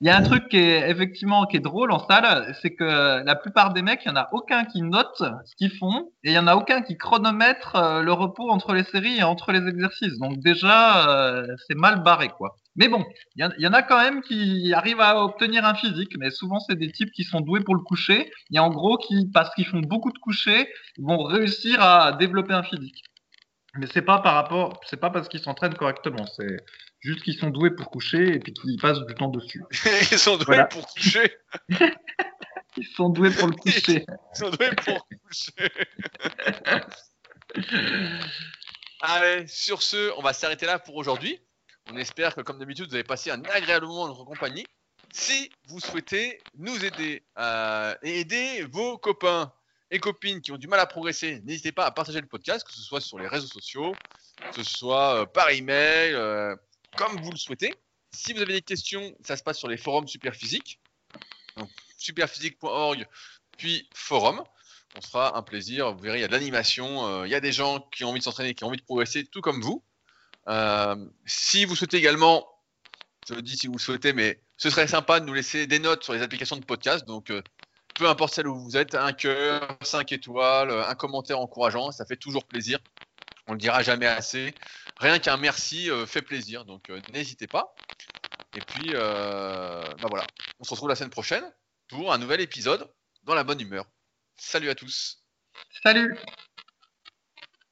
Il y a un truc qui est effectivement qui est drôle en salle, c'est que la plupart des mecs, il y en a aucun qui note ce qu'ils font et il y en a aucun qui chronomètre euh, le repos entre les séries et entre les exercices. Donc déjà, euh, c'est mal barré quoi. Mais bon, il y, en a quand même qui arrivent à obtenir un physique, mais souvent c'est des types qui sont doués pour le coucher et en gros qui, parce qu'ils font beaucoup de couchers, vont réussir à développer un physique. Mais c'est pas par rapport, c'est pas parce qu'ils s'entraînent correctement, c'est juste qu'ils sont doués pour coucher et puis qu'ils passent du temps dessus. [laughs] Ils sont doués pour coucher. [laughs] Ils sont doués pour le coucher. [laughs] Ils sont doués pour coucher. Allez, sur ce, on va s'arrêter là pour aujourd'hui. On espère que, comme d'habitude, vous avez passé un agréable moment en notre compagnie. Si vous souhaitez nous aider euh, et aider vos copains et copines qui ont du mal à progresser, n'hésitez pas à partager le podcast, que ce soit sur les réseaux sociaux, que ce soit euh, par email, euh, comme vous le souhaitez. Si vous avez des questions, ça se passe sur les forums Superphysique, donc superphysique.org, puis forum. On sera un plaisir. Vous verrez, il y a de l'animation, il y a des gens qui ont envie de s'entraîner, qui ont envie de progresser, tout comme vous. Euh, si vous souhaitez également, je le dis si vous le souhaitez, mais ce serait sympa de nous laisser des notes sur les applications de podcast. Donc, euh, peu importe celle où vous êtes, un cœur, cinq étoiles, un commentaire encourageant, ça fait toujours plaisir. On le dira jamais assez. Rien qu'un merci euh, fait plaisir, donc n'hésitez pas. Et puis, bah voilà, on se retrouve la semaine prochaine pour un nouvel épisode dans la bonne humeur. Salut à tous. Salut